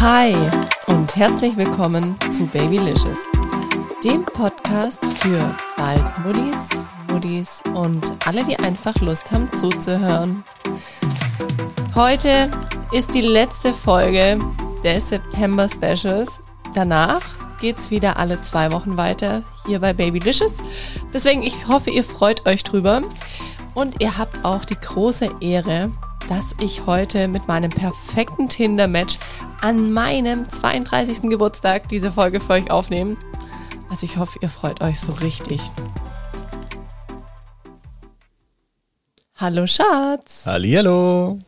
Hi und herzlich willkommen zu Babylicious, dem Podcast für bald Muddis, Muddis und alle, die einfach Lust haben zuzuhören. Heute ist die letzte Folge des September Specials. Danach geht's wieder alle zwei Wochen weiter hier bei Babylicious. Deswegen, ich hoffe, ihr freut euch drüber. Und ihr habt auch die große Ehre, dass ich heute mit meinem perfekten Tinder-Match an meinem 32. Geburtstag diese Folge für euch aufnehme. Also ich hoffe, ihr freut euch so richtig. Hallo Schatz. Hallihallo.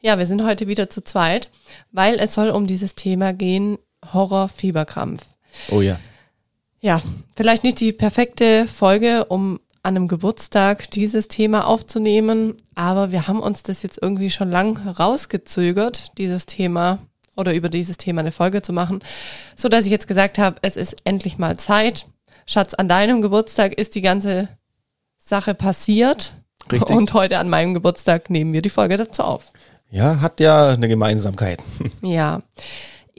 Ja, wir sind heute wieder zu zweit, weil es soll um dieses Thema gehen, Horror-Fieberkrampf. Oh ja. Ja, vielleicht nicht die perfekte Folge, um an einem Geburtstag dieses Thema aufzunehmen, aber wir haben uns das jetzt irgendwie schon lang rausgezögert, dieses Thema oder über dieses Thema eine Folge zu machen, so dass ich jetzt gesagt habe, es ist endlich mal Zeit. Schatz, an deinem Geburtstag ist die ganze Sache passiert Richtig. und heute an meinem Geburtstag nehmen wir die Folge dazu auf. Ja, hat ja eine Gemeinsamkeit. Ja.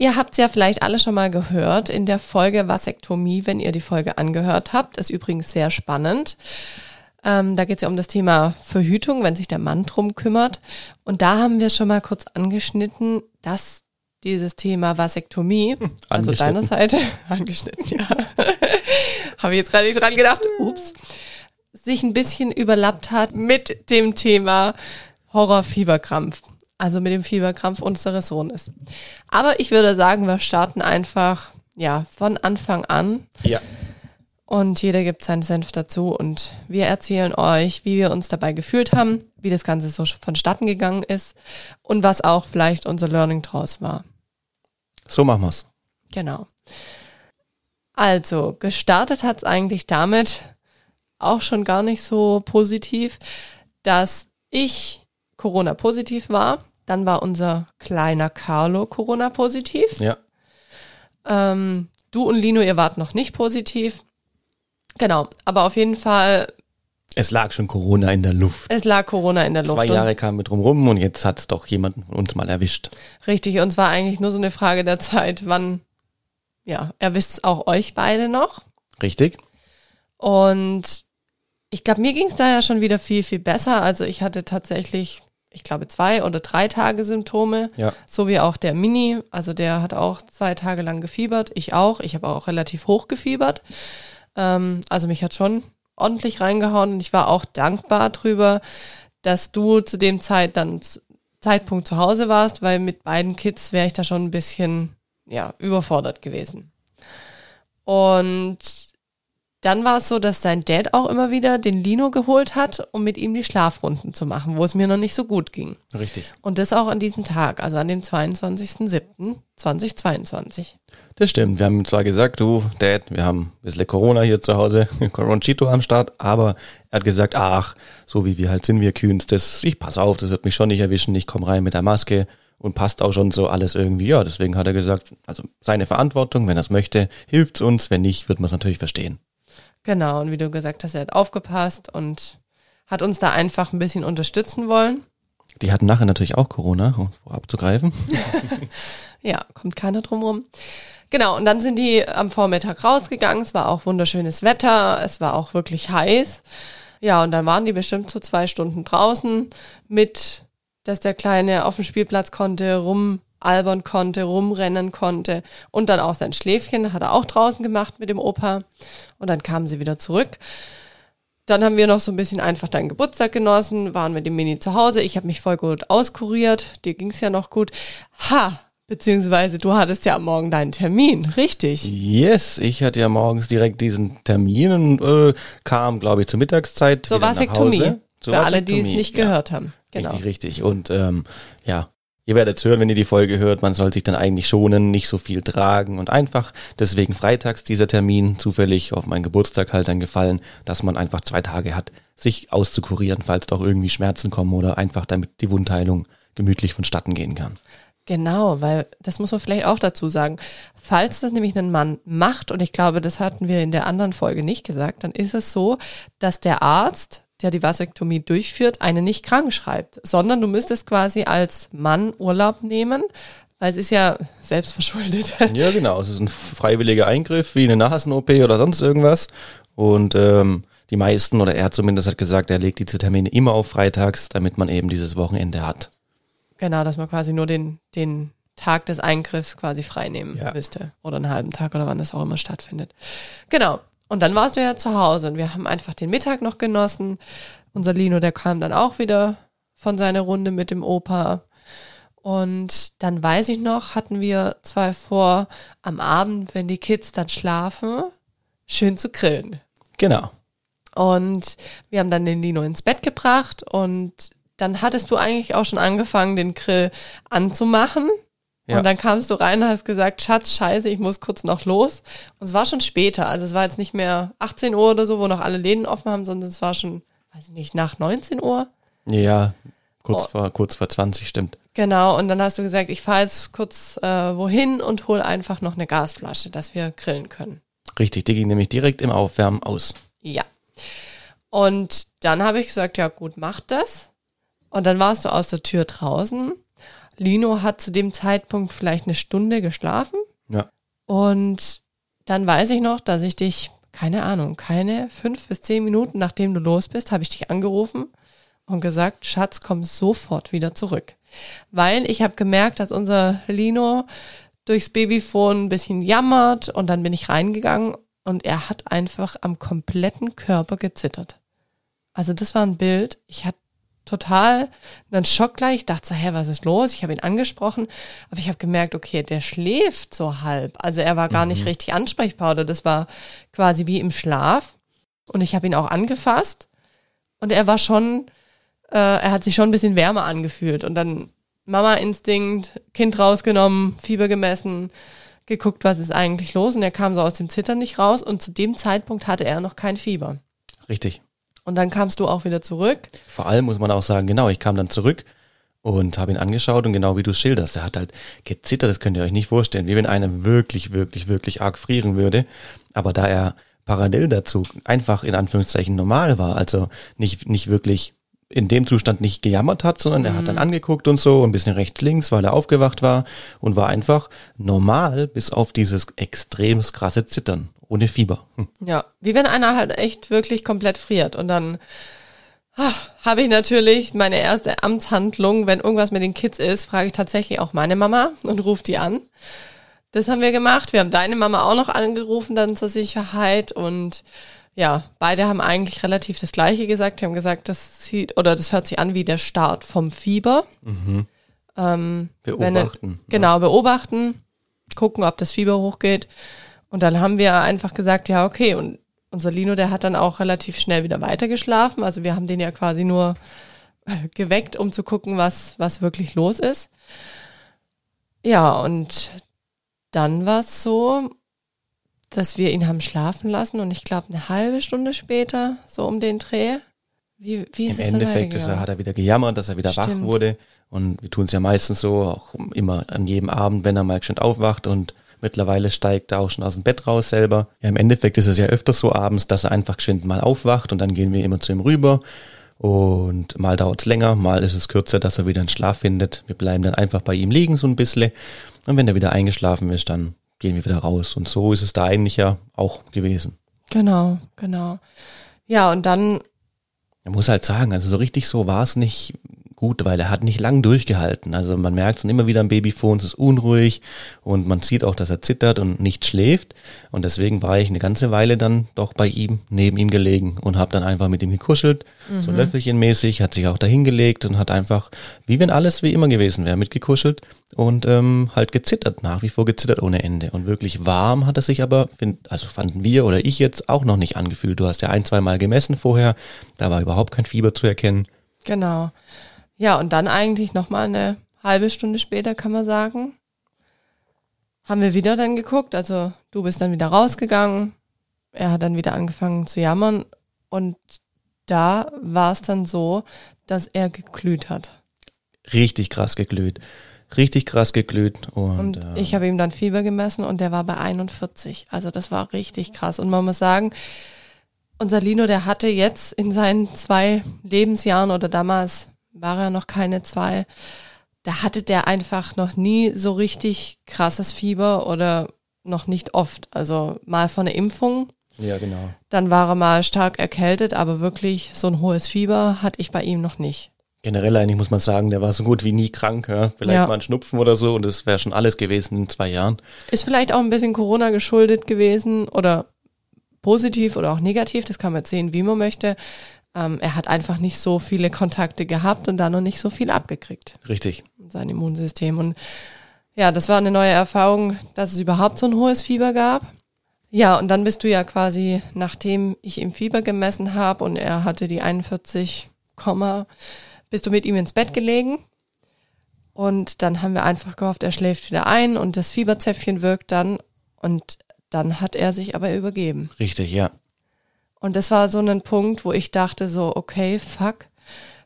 Ihr habt ja vielleicht alle schon mal gehört in der Folge Vasektomie, wenn ihr die Folge angehört habt. Ist übrigens sehr spannend. Ähm, da geht es ja um das Thema Verhütung, wenn sich der Mann drum kümmert. Und da haben wir schon mal kurz angeschnitten, dass dieses Thema Vasektomie, also Angeschnitten. deiner Seite, angeschnitten, ja. Habe ich jetzt gerade nicht dran gedacht, ups, sich ein bisschen überlappt hat mit dem Thema Horrorfieberkrampf. Also mit dem Fieberkrampf unseres Sohnes. Aber ich würde sagen, wir starten einfach, ja, von Anfang an. Ja. Und jeder gibt seinen Senf dazu und wir erzählen euch, wie wir uns dabei gefühlt haben, wie das Ganze so vonstatten gegangen ist und was auch vielleicht unser Learning draus war. So machen wir's. Genau. Also, gestartet hat's eigentlich damit, auch schon gar nicht so positiv, dass ich Corona-positiv war. Dann war unser kleiner Carlo Corona-positiv. Ja. Ähm, du und Lino, ihr wart noch nicht positiv. Genau, aber auf jeden Fall, Es lag schon Corona in der Luft. es lag Corona in der Luft. Zwei Jahre kamen wir drum rum und jetzt hat's doch jemanden von uns mal erwischt. Richtig, und es war eigentlich nur so eine Frage der Zeit, wann, ja, erwischt es auch euch beide noch. Richtig? Und ich glaube, mir ging es da ja schon wieder viel, viel besser. Also ich hatte tatsächlich, ich glaube, zwei oder drei Tage Symptome. Ja. So wie auch der Mini. Also der hat auch zwei Tage lang gefiebert. Ich auch. Ich habe auch relativ hoch gefiebert. Ähm, also mich hat schon ordentlich reingehauen. Und ich war auch dankbar drüber, dass du zu dem Zeit dann Zeitpunkt zu Hause warst, weil mit beiden Kids wäre ich da schon ein bisschen ja, überfordert gewesen. Und dann war es so, dass dein Dad auch immer wieder den Lino geholt hat, um mit ihm die Schlafrunden zu machen, wo es mir noch nicht so gut ging. Richtig. Und das auch an diesem Tag, also an dem 22.07.2022. Das stimmt. Wir haben zwar gesagt, du, Dad, wir haben ein bisschen Corona hier zu Hause, Coronchito am Start, aber er hat gesagt, ach, so wie wir halt sind, wir Kühns, das, ich pass auf, das wird mich schon nicht erwischen, ich komme rein mit der Maske und passt auch schon so alles irgendwie. Ja, deswegen hat er gesagt, also seine Verantwortung, wenn er es möchte, hilft's uns, wenn nicht, wird man es natürlich verstehen. Genau, und wie du gesagt hast, er hat aufgepasst und hat uns da einfach ein bisschen unterstützen wollen. Die hatten nachher natürlich auch Corona, um abzugreifen. Ja, kommt keiner drum rum. Genau, und dann sind die am Vormittag rausgegangen. Es war auch wunderschönes Wetter. Es war auch wirklich heiß. Ja, und dann waren die bestimmt so zwei Stunden draußen mit, dass der Kleine auf dem Spielplatz konnte, rumalbern konnte, rumrennen konnte. Und dann auch sein Schläfchen hat er auch draußen gemacht mit dem Opa. Und dann kamen sie wieder zurück. Dann haben wir noch so ein bisschen einfach deinen Geburtstag genossen, waren mit dem Mini zu Hause. Ich habe mich voll gut auskuriert. Dir ging's ja noch gut. Ha! Beziehungsweise du hattest ja am Morgen deinen Termin, richtig? Yes, ich hatte ja morgens direkt diesen Termin und äh, kam, glaube ich, zur Mittagszeit. Zur nach Vasektomie. Hause. Zur Für alle, die es Vasektomie, nicht ja. gehört haben. Genau. Richtig, richtig. Und ähm, ja, ihr werdet hören, wenn ihr die Folge hört, man soll sich dann eigentlich schonen, nicht so viel tragen und einfach deswegen freitags dieser Termin zufällig auf meinen Geburtstag halt dann gefallen, dass man einfach zwei Tage hat, sich auszukurieren, falls doch irgendwie Schmerzen kommen oder einfach damit die Wundheilung gemütlich vonstatten gehen kann. Genau, weil das muss man vielleicht auch dazu sagen. Falls das nämlich ein Mann macht, und ich glaube, das hatten wir in der anderen Folge nicht gesagt, dann ist es so, dass der Arzt, der die Vasektomie durchführt, eine nicht krank schreibt, sondern du müsstest quasi als Mann Urlaub nehmen, Weil es ist ja selbstverschuldet. Ja, genau. Es ist ein freiwilliger Eingriff, wie eine Nasen-OP oder sonst irgendwas. Und ähm, die meisten, oder er zumindest hat gesagt, er legt diese Termine immer auf freitags, damit man eben dieses Wochenende hat. Genau, dass man quasi nur den, den Tag des Eingriffs quasi freinehmen Ja. müsste. Oder einen halben Tag oder wann das auch immer stattfindet. Genau. Und dann warst du ja zu Hause und wir haben einfach den Mittag noch genossen. Unser Lino, der kam dann auch wieder von seiner Runde mit dem Opa. Und dann weiß ich noch, hatten wir zwei vor, am Abend, wenn die Kids dann schlafen, schön zu grillen. Genau. Und wir haben dann den Lino ins Bett gebracht und dann hattest du eigentlich auch schon angefangen, den Grill anzumachen. Ja. Und dann kamst du rein und hast gesagt, Schatz, scheiße, ich muss kurz noch los. Und es war schon später. Also es war jetzt nicht mehr 18 Uhr oder so, wo noch alle Läden offen haben, sondern es war schon, weiß ich nicht, nach 19 Uhr. Ja, kurz, Oh. vor, kurz vor 20 stimmt. Genau, und dann hast du gesagt, ich fahre jetzt kurz äh, wohin und hol einfach noch eine Gasflasche, dass wir grillen können. Richtig, die ging nämlich direkt im Aufwärmen aus. Ja. Und dann habe ich gesagt, ja gut, mach das. Und dann warst du aus der Tür draußen. Lino hat zu dem Zeitpunkt vielleicht eine Stunde geschlafen. Ja. Und dann weiß ich noch, dass ich dich, keine Ahnung, keine fünf bis zehn Minuten nachdem du los bist, habe ich dich angerufen und gesagt, Schatz, komm sofort wieder zurück. Weil ich habe gemerkt, dass unser Lino durchs Babyphone ein bisschen jammert und dann bin ich reingegangen und er hat einfach am kompletten Körper gezittert. Also das war ein Bild. Ich hatte total einen Schock gleich. Ich dachte so, hä, was ist los? Ich habe ihn angesprochen, aber ich habe gemerkt, okay, der schläft so halb. Also er war gar nicht richtig ansprechbar oder das war quasi wie im Schlaf. Und ich habe ihn auch angefasst und er war schon, äh, er hat sich schon ein bisschen wärmer angefühlt. Und dann Mama-Instinkt, Kind rausgenommen, Fieber gemessen, geguckt, was ist eigentlich los. Und er kam so aus dem Zittern nicht raus. Und zu dem Zeitpunkt hatte er noch kein Fieber. Richtig. Und dann kamst du auch wieder zurück. Vor allem muss man auch sagen, genau, ich kam dann zurück und habe ihn angeschaut und genau wie du schilderst, er hat halt gezittert, das könnt ihr euch nicht vorstellen, wie wenn einer wirklich, wirklich, wirklich arg frieren würde. Aber da er parallel dazu einfach in Anführungszeichen normal war, also nicht, nicht wirklich in dem Zustand nicht gejammert hat, sondern er hat dann angeguckt und so, ein bisschen rechts, links, weil er aufgewacht war und war einfach normal bis auf dieses extrem krasse Zittern, ohne Fieber. Hm. Ja, wie wenn einer halt echt wirklich komplett friert. Und dann ah, habe ich natürlich meine erste Amtshandlung, wenn irgendwas mit den Kids ist, frage ich tatsächlich auch meine Mama und rufe die an. Das haben wir gemacht. Wir haben deine Mama auch noch angerufen dann zur Sicherheit und ja, beide haben eigentlich relativ das Gleiche gesagt. Die haben gesagt, das sieht oder das hört sich an wie der Start vom Fieber. Ähm, wenn er- Beobachten. genau, beobachten, gucken, ob das Fieber hochgeht. Und dann haben wir einfach gesagt, ja, okay. Und unser Lino, der hat dann auch relativ schnell wieder weitergeschlafen. Also wir haben den ja quasi nur äh, geweckt, um zu gucken, was, was wirklich los ist. Ja, und dann war es so, dass wir ihn haben schlafen lassen und ich glaube eine halbe Stunde später, so um den Dreh. Wie, wie ist Im es Endeffekt ist er, hat er wieder gejammert, dass er wieder wach Stimmt. wurde. Und wir tun es ja meistens so, auch immer an jedem Abend, wenn er mal schon aufwacht und mittlerweile steigt er auch schon aus dem Bett raus selber. Ja, im Endeffekt ist es ja öfters so abends, dass er einfach geschwind mal aufwacht und dann gehen wir immer zu ihm rüber. Und mal dauert es länger, mal ist es kürzer, dass er wieder einen Schlaf findet. Wir bleiben dann einfach bei ihm liegen so ein bisschen. Und wenn er wieder eingeschlafen ist, dann gehen wir wieder raus. Und so ist es da eigentlich ja auch gewesen. Genau, genau. Ja, und dann Man muss halt sagen, also so richtig so war es nicht gut, weil er hat nicht lang durchgehalten. Also man merkt es immer wieder am Babyphone, es ist unruhig und man sieht auch, dass er zittert und nicht schläft. Und deswegen war ich eine ganze Weile dann doch bei ihm, neben ihm gelegen und habe dann einfach mit ihm gekuschelt, so löffelchenmäßig, hat sich auch dahingelegt und hat einfach, wie wenn alles wie immer gewesen wäre, mitgekuschelt und ähm, halt gezittert, nach wie vor gezittert ohne Ende. Und wirklich warm hat er sich aber, find, also fanden wir oder ich jetzt auch noch nicht angefühlt. Du hast ja ein, zwei Mal gemessen vorher, da war überhaupt kein Fieber zu erkennen. Genau. Ja, und dann eigentlich nochmal eine halbe Stunde später, kann man sagen, haben wir wieder dann geguckt. Also du bist dann wieder rausgegangen. Er hat dann wieder angefangen zu jammern. Und da war es dann so, dass er geglüht hat. Richtig krass geglüht. Richtig krass geglüht. Und, Und äh, ich habe ihm dann Fieber gemessen und der war bei 41. Also das war richtig krass. Und man muss sagen, unser Lino, der hatte jetzt in seinen zwei Lebensjahren oder damals war er noch keine zwei, da hatte der einfach noch nie so richtig krasses Fieber oder noch nicht oft. Also mal von der Impfung. Ja, genau. Dann war er mal stark erkältet, aber wirklich so ein hohes Fieber hatte ich bei ihm noch nicht. Generell eigentlich muss man sagen, der war so gut wie nie krank. Ja? Vielleicht Ja. mal ein Schnupfen oder so und das wäre schon alles gewesen in zwei Jahren. Ist vielleicht auch ein bisschen Corona geschuldet gewesen oder positiv oder auch negativ, das kann man jetzt sehen, wie man möchte. Ähm, er hat einfach nicht so viele Kontakte gehabt und dann noch nicht so viel abgekriegt, Richtig. sein Immunsystem. Und ja, das war eine neue Erfahrung, dass es überhaupt so ein hohes Fieber gab. Ja, und dann bist du ja quasi, nachdem ich ihm Fieber gemessen habe und er hatte die 41, Komma, bist du mit ihm ins Bett gelegen. Und dann haben wir einfach gehofft, er schläft wieder ein und das Fieberzäpfchen wirkt dann. Und dann hat er sich aber übergeben. Richtig, ja. Und das war so ein Punkt, wo ich dachte so, okay, fuck,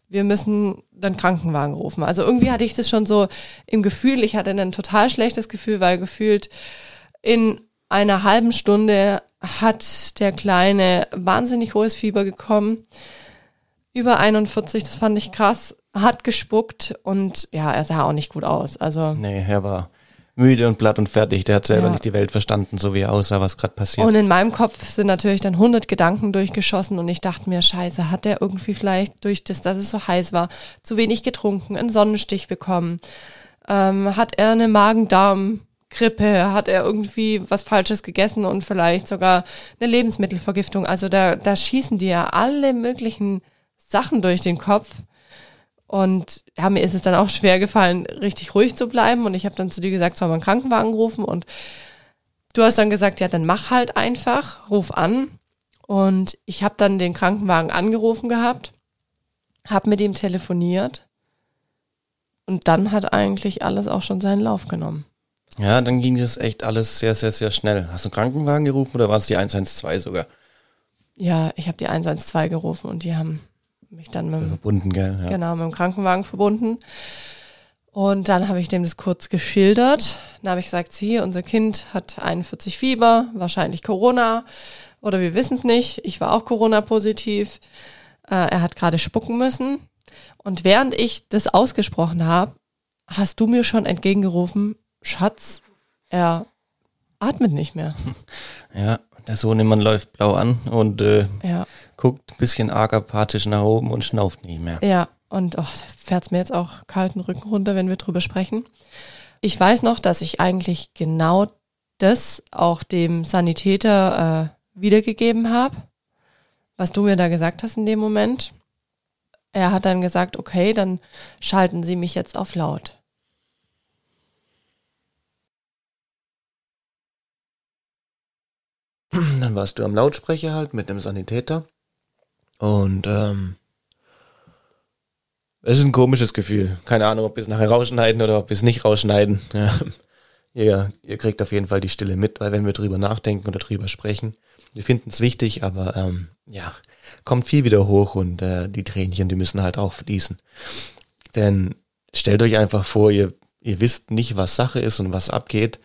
wir müssen dann Krankenwagen rufen. Also irgendwie hatte ich das schon so im Gefühl, ich hatte ein total schlechtes Gefühl, weil gefühlt in einer halben Stunde hat der Kleine wahnsinnig hohes Fieber bekommen. Über 41, das fand ich krass, hat gespuckt und ja, er sah auch nicht gut aus. Also Nee, er war müde und platt und fertig. Der hat selber Ja. nicht die Welt verstanden, so wie er aussah, was gerade passiert. Und in meinem Kopf sind natürlich dann 100 Gedanken durchgeschossen und ich dachte mir, scheiße, hat der irgendwie vielleicht durch das, dass es so heiß war, zu wenig getrunken, einen Sonnenstich bekommen? Ähm, hat er eine Magen-Darm-Grippe? Hat er irgendwie was Falsches gegessen und vielleicht sogar eine Lebensmittelvergiftung? Also da, da schießen dir ja alle möglichen Sachen durch den Kopf. Und ja, mir ist es dann auch schwer gefallen, richtig ruhig zu bleiben. Und ich habe dann zu dir gesagt, soll man einen Krankenwagen rufen? Und du hast dann gesagt, ja, dann mach halt einfach, ruf an. Und ich habe dann den Krankenwagen angerufen gehabt, habe mit ihm telefoniert. Und dann hat eigentlich alles auch schon seinen Lauf genommen. Ja, dann ging das echt alles sehr, sehr, sehr schnell. Hast du einen Krankenwagen gerufen oder war es die 112 sogar? Ja, ich habe die 112 gerufen und die haben mich dann mit dem Verbunden, gell? Ja. genau, mit dem Krankenwagen verbunden. Und dann habe ich dem das kurz geschildert. Dann habe ich gesagt, sie, unser Kind hat 41 Fieber, wahrscheinlich Corona oder wir wissen es nicht. Ich war auch Corona-positiv. Äh, er hat gerade spucken müssen. Und während ich das ausgesprochen habe, hast du mir schon entgegengerufen, Schatz, er atmet nicht mehr. ja, der Sohnemann läuft blau an und äh, Ja, guckt ein bisschen arg apathisch nach oben und schnauft nicht mehr. ja. Und oh, da fährt's mir jetzt auch kalten Rücken runter, wenn wir drüber sprechen. Ich weiß noch, dass ich eigentlich genau das auch dem Sanitäter äh, wiedergegeben habe, was du mir da gesagt hast in dem Moment. Er hat dann gesagt, okay, dann schalten Sie mich jetzt auf laut. Dann warst du am Lautsprecher halt mit dem Sanitäter. Und ähm, es ist ein komisches Gefühl. Keine Ahnung, ob wir es nachher rausschneiden oder ob wir es nicht rausschneiden. Ja. Ihr, ihr kriegt auf jeden Fall die Stille mit, weil wenn wir drüber nachdenken oder drüber sprechen, wir finden es wichtig, aber ähm, ja, kommt viel wieder hoch und äh, die Tränchen, die müssen halt auch fließen. Denn stellt euch einfach vor, ihr, ihr wisst nicht, was Sache ist und was abgeht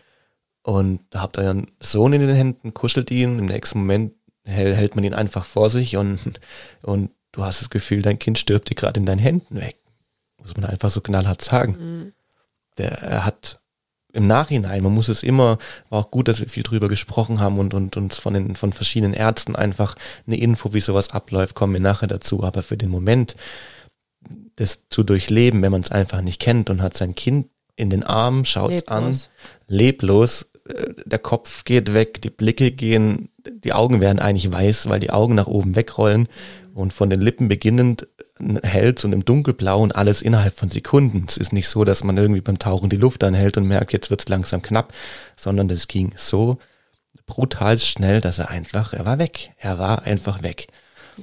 und habt euren Sohn in den Händen, kuschelt ihn, im nächsten Moment hält, hält man ihn einfach vor sich und, und du hast das Gefühl, dein Kind stirbt dir gerade in deinen Händen weg. Muss man einfach so knallhart sagen. Der, er hat im Nachhinein, man muss es immer, war auch gut, dass wir viel drüber gesprochen haben und, und uns von den, von verschiedenen Ärzten einfach eine Info, wie sowas abläuft, kommen wir nachher dazu. Aber für den Moment, das zu durchleben, wenn man es einfach nicht kennt und hat sein Kind in den Armen, schaut es an, Leblos. Äh, der Kopf geht weg, die Blicke gehen, die Augen werden eigentlich weiß, weil die Augen nach oben wegrollen und von den Lippen beginnend hält und im Dunkelblau und alles innerhalb von Sekunden. Es ist nicht so, dass man irgendwie beim Tauchen die Luft anhält und merkt, jetzt wird's langsam knapp, sondern das ging so brutal schnell, dass er einfach, er war weg. Er war einfach weg.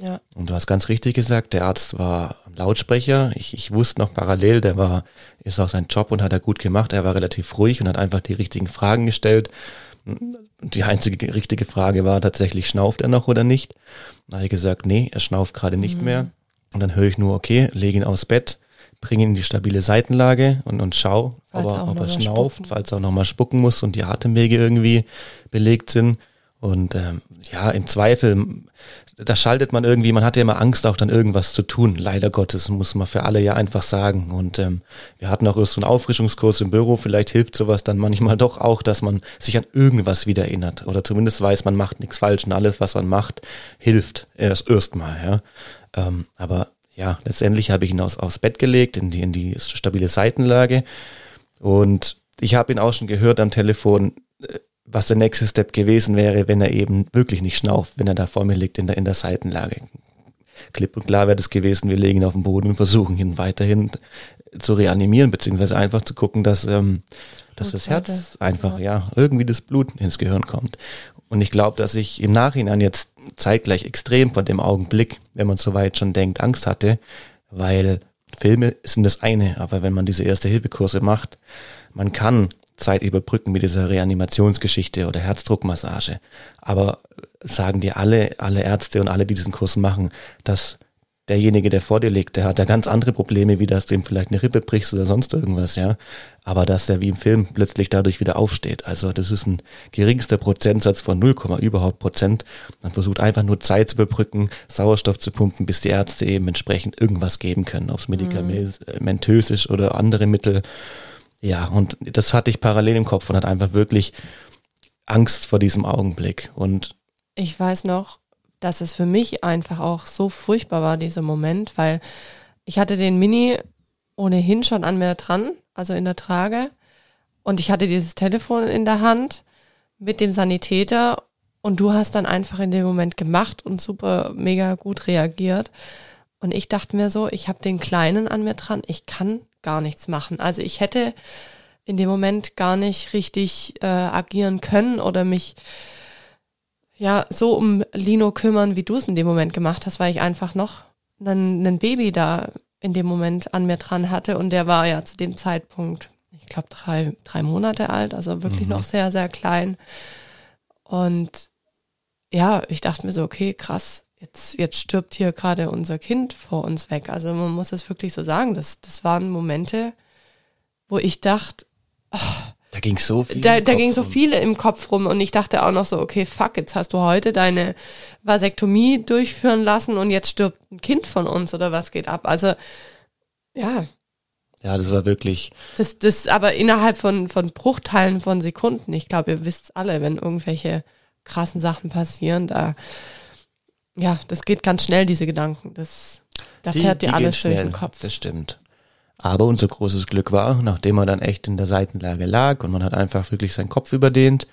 Ja, Und du hast ganz richtig gesagt, der Arzt war am Lautsprecher. Ich, ich wusste noch parallel, der war, ist auch sein Job und hat er gut gemacht. Er war relativ ruhig und hat einfach die richtigen Fragen gestellt. Die einzige richtige Frage war tatsächlich, schnauft er noch oder nicht? Da habe ich gesagt, nee, er schnauft gerade nicht mehr. Und dann höre ich nur, okay, lege ihn aufs Bett, bringe ihn in die stabile Seitenlage und, und schau, Falls ob er ob er schnauft, spucken falls er auch nochmal spucken muss und die Atemwege irgendwie belegt sind. Und ähm, ja, im Zweifel, da schaltet man irgendwie, man hat ja immer Angst, auch dann irgendwas zu tun. Leider Gottes, muss man für alle ja einfach sagen. Und ähm, wir hatten auch erst so einen Auffrischungskurs im Büro. Vielleicht hilft sowas dann manchmal doch auch, dass man sich an irgendwas wieder erinnert. Oder zumindest weiß, man macht nichts falsch und alles, was man macht, hilft erst erstmal. Ja. Ähm, aber ja, letztendlich habe ich ihn aus, aufs Bett gelegt, in die, in die stabile Seitenlage. Und ich habe ihn auch schon gehört am Telefon, äh, was der nächste Step gewesen wäre, wenn er eben wirklich nicht schnauft, wenn er da vor mir liegt in der, in der Seitenlage. Klipp und klar wäre das gewesen, wir legen ihn auf den Boden und versuchen ihn weiterhin zu reanimieren, beziehungsweise einfach zu gucken, dass, ähm, dass das Herz einfach, ja, irgendwie das Blut ins Gehirn kommt. Und ich glaube, dass ich im Nachhinein jetzt zeitgleich extrem von dem Augenblick, wenn man soweit schon denkt, Angst hatte, weil Filme sind das eine, aber wenn man diese erste Hilfekurse macht, man kann Zeit überbrücken mit dieser Reanimationsgeschichte oder Herzdruckmassage. Aber sagen dir alle, alle Ärzte und alle, die diesen Kurs machen, dass derjenige, der vor dir liegt, der hat ja ganz andere Probleme, wie dass du ihm vielleicht eine Rippe brichst oder sonst irgendwas, ja. Aber dass er wie im Film plötzlich dadurch wieder aufsteht. Also das ist ein geringster Prozentsatz von 0, überhaupt Prozent. Man versucht einfach nur Zeit zu überbrücken, Sauerstoff zu pumpen, bis die Ärzte eben entsprechend irgendwas geben können, ob es medikamentös ist oder andere Mittel. Ja, und das hatte ich parallel im Kopf und hat einfach wirklich Angst vor diesem Augenblick. Und ich weiß noch, dass es für mich einfach auch so furchtbar war, dieser Moment, weil ich hatte den Mini ohnehin schon an mir dran, also in der Trage. Und ich hatte dieses Telefon in der Hand mit dem Sanitäter und du hast dann einfach in dem Moment gemacht und super mega gut reagiert. Und ich dachte mir so, ich habe den Kleinen an mir dran, ich kann gar nichts machen. Also ich hätte in dem Moment gar nicht richtig äh, agieren können oder mich ja so um Lino kümmern, wie du es in dem Moment gemacht hast, weil ich einfach noch einen, einen Baby da in dem Moment an mir dran hatte und der war ja zu dem Zeitpunkt, ich glaube drei, drei Monate alt, also wirklich mhm. noch sehr, sehr klein. Und ja, ich dachte mir so, okay, krass, jetzt, jetzt stirbt hier gerade unser Kind vor uns weg. Also man muss es wirklich so sagen. Das, das waren Momente, wo ich dachte, oh, da ging so viel. Da, da ging so viele im Kopf rum und ich dachte auch noch so, okay, fuck, jetzt hast du heute deine Vasektomie durchführen lassen und jetzt stirbt ein Kind von uns oder was geht ab? Also, ja. Ja, das war wirklich. Das, das aber innerhalb von, von Bruchteilen von Sekunden. Ich glaube, ihr wisst alle, wenn irgendwelche krassen Sachen passieren, da, ja, das geht ganz schnell, diese Gedanken. Das, da die, fährt dir alles durch den Kopf. Das stimmt. Aber unser großes Glück war, nachdem er dann echt in der Seitenlage lag und man hat einfach wirklich seinen Kopf überdehnt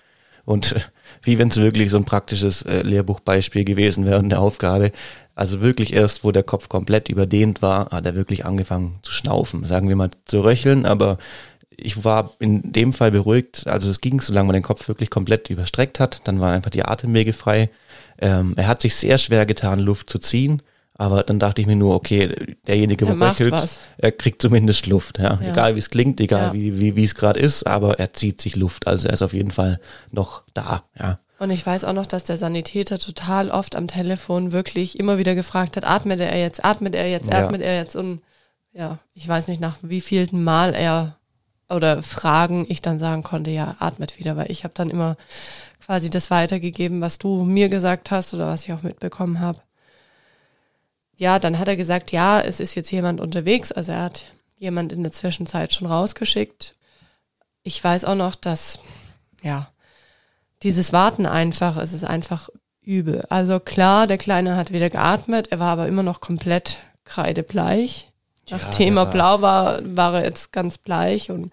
und wie wenn es wirklich so ein praktisches äh, Lehrbuchbeispiel gewesen wäre in der Aufgabe. Also wirklich erst, wo der Kopf komplett überdehnt war, hat er wirklich angefangen zu schnaufen, sagen wir mal zu röcheln, aber ich war in dem Fall beruhigt, also es ging, solange man den Kopf wirklich komplett überstreckt hat, dann waren einfach die Atemwege frei. Ähm, er hat sich sehr schwer getan, Luft zu ziehen. Aber dann dachte ich mir nur, okay, derjenige, wo röchelt, er kriegt zumindest Luft. Ja. ja. Egal wie es klingt, egal ja. wie, wie, wie es gerade ist, aber er zieht sich Luft. Also er ist auf jeden Fall noch da. Ja. Und ich weiß auch noch, dass der Sanitäter total oft am Telefon wirklich immer wieder gefragt hat, atmet er jetzt, atmet er jetzt, atmet ja. er jetzt. Und ja, ich weiß nicht, nach wie vielen Mal er oder Fragen ich dann sagen konnte, ja, atmet wieder, weil ich habe dann immer quasi das weitergegeben, was du mir gesagt hast oder was ich auch mitbekommen habe ja, dann hat er gesagt, ja, es ist jetzt jemand unterwegs. Also er hat jemand in der Zwischenzeit schon rausgeschickt. Ich weiß auch noch, dass, ja, dieses Warten einfach, es ist einfach übel. Also klar, der Kleine hat wieder geatmet, er war aber immer noch komplett kreidebleich. Nachdem ja, er blau war, war er jetzt ganz bleich und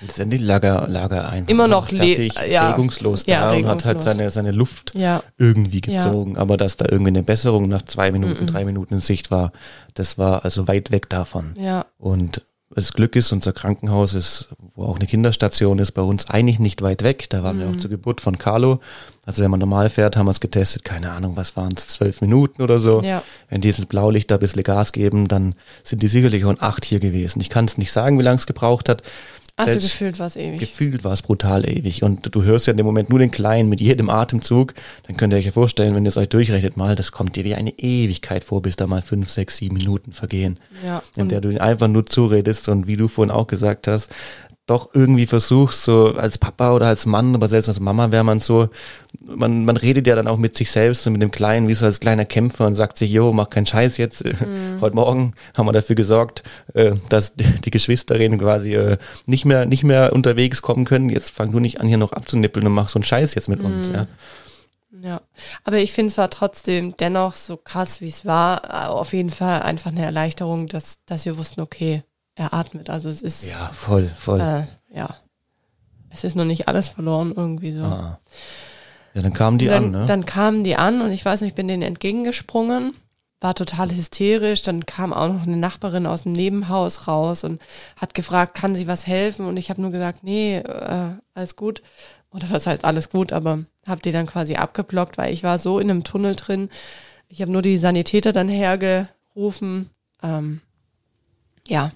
Letztendlich lag er, lag er einfach immer noch fertig, ja, regungslos da ja, regungslos. und hat halt seine, seine Luft ja. irgendwie gezogen. Aber dass da irgendwie eine Besserung nach zwei Minuten, mm -mm. drei Minuten in Sicht war, das war also weit weg davon. Ja. Und das Glück ist, unser Krankenhaus ist, wo auch eine Kinderstation ist, bei uns eigentlich nicht weit weg. Da waren mm. wir auch mhm. zur Geburt von Carlo. Also wenn man normal fährt, haben wir es getestet, keine Ahnung, was waren es, zwölf Minuten oder so. Ja. Wenn die mit Blaulicht da ein bisschen Gas geben, dann sind die sicherlich auch acht hier gewesen. Ich kann es nicht sagen, wie lange es gebraucht hat. Also gefühlt war es ewig. Gefühlt war es brutal ewig. Und du hörst ja in dem Moment nur den Kleinen mit jedem Atemzug. Dann könnt ihr euch ja vorstellen, wenn ihr es euch durchrechnet mal, das kommt dir wie eine Ewigkeit vor, bis da mal fünf, sechs, sieben Minuten vergehen. Ja. In der du ihn einfach nur zuredest und wie du vorhin auch gesagt hast, doch irgendwie versuchst, so als Papa oder als Mann, aber selbst als Mama wäre man so, man, man redet ja dann auch mit sich selbst und mit dem Kleinen, wie so als kleiner Kämpfer und sagt sich, jo, mach keinen Scheiß jetzt. Mhm. Heute Morgen haben wir dafür gesorgt, äh, dass die Geschwisterinnen quasi äh, nicht mehr, nicht mehr unterwegs kommen können. Jetzt fang du nicht an, hier noch abzunippeln und mach so einen Scheiß jetzt mit uns, mhm. ja. Ja, aber ich finde es war trotzdem dennoch so krass, wie es war, auf jeden Fall einfach eine Erleichterung, dass, dass wir wussten, okay, er atmet. Also es ist. Ja, voll, voll. Äh, ja. Es ist noch nicht alles verloren irgendwie so. Ah. Ja, dann kamen die dann, an, ne? Dann kamen die an und ich weiß nicht, ich bin denen entgegengesprungen, war total hysterisch. Dann kam auch noch eine Nachbarin aus dem Nebenhaus raus und hat gefragt, kann sie was helfen? Und ich habe nur gesagt, nee, äh, alles gut. Oder was heißt alles gut, aber habe die dann quasi abgeblockt, weil ich war so in einem Tunnel drin. Ich habe nur die Sanitäter dann hergerufen. Ähm, ja,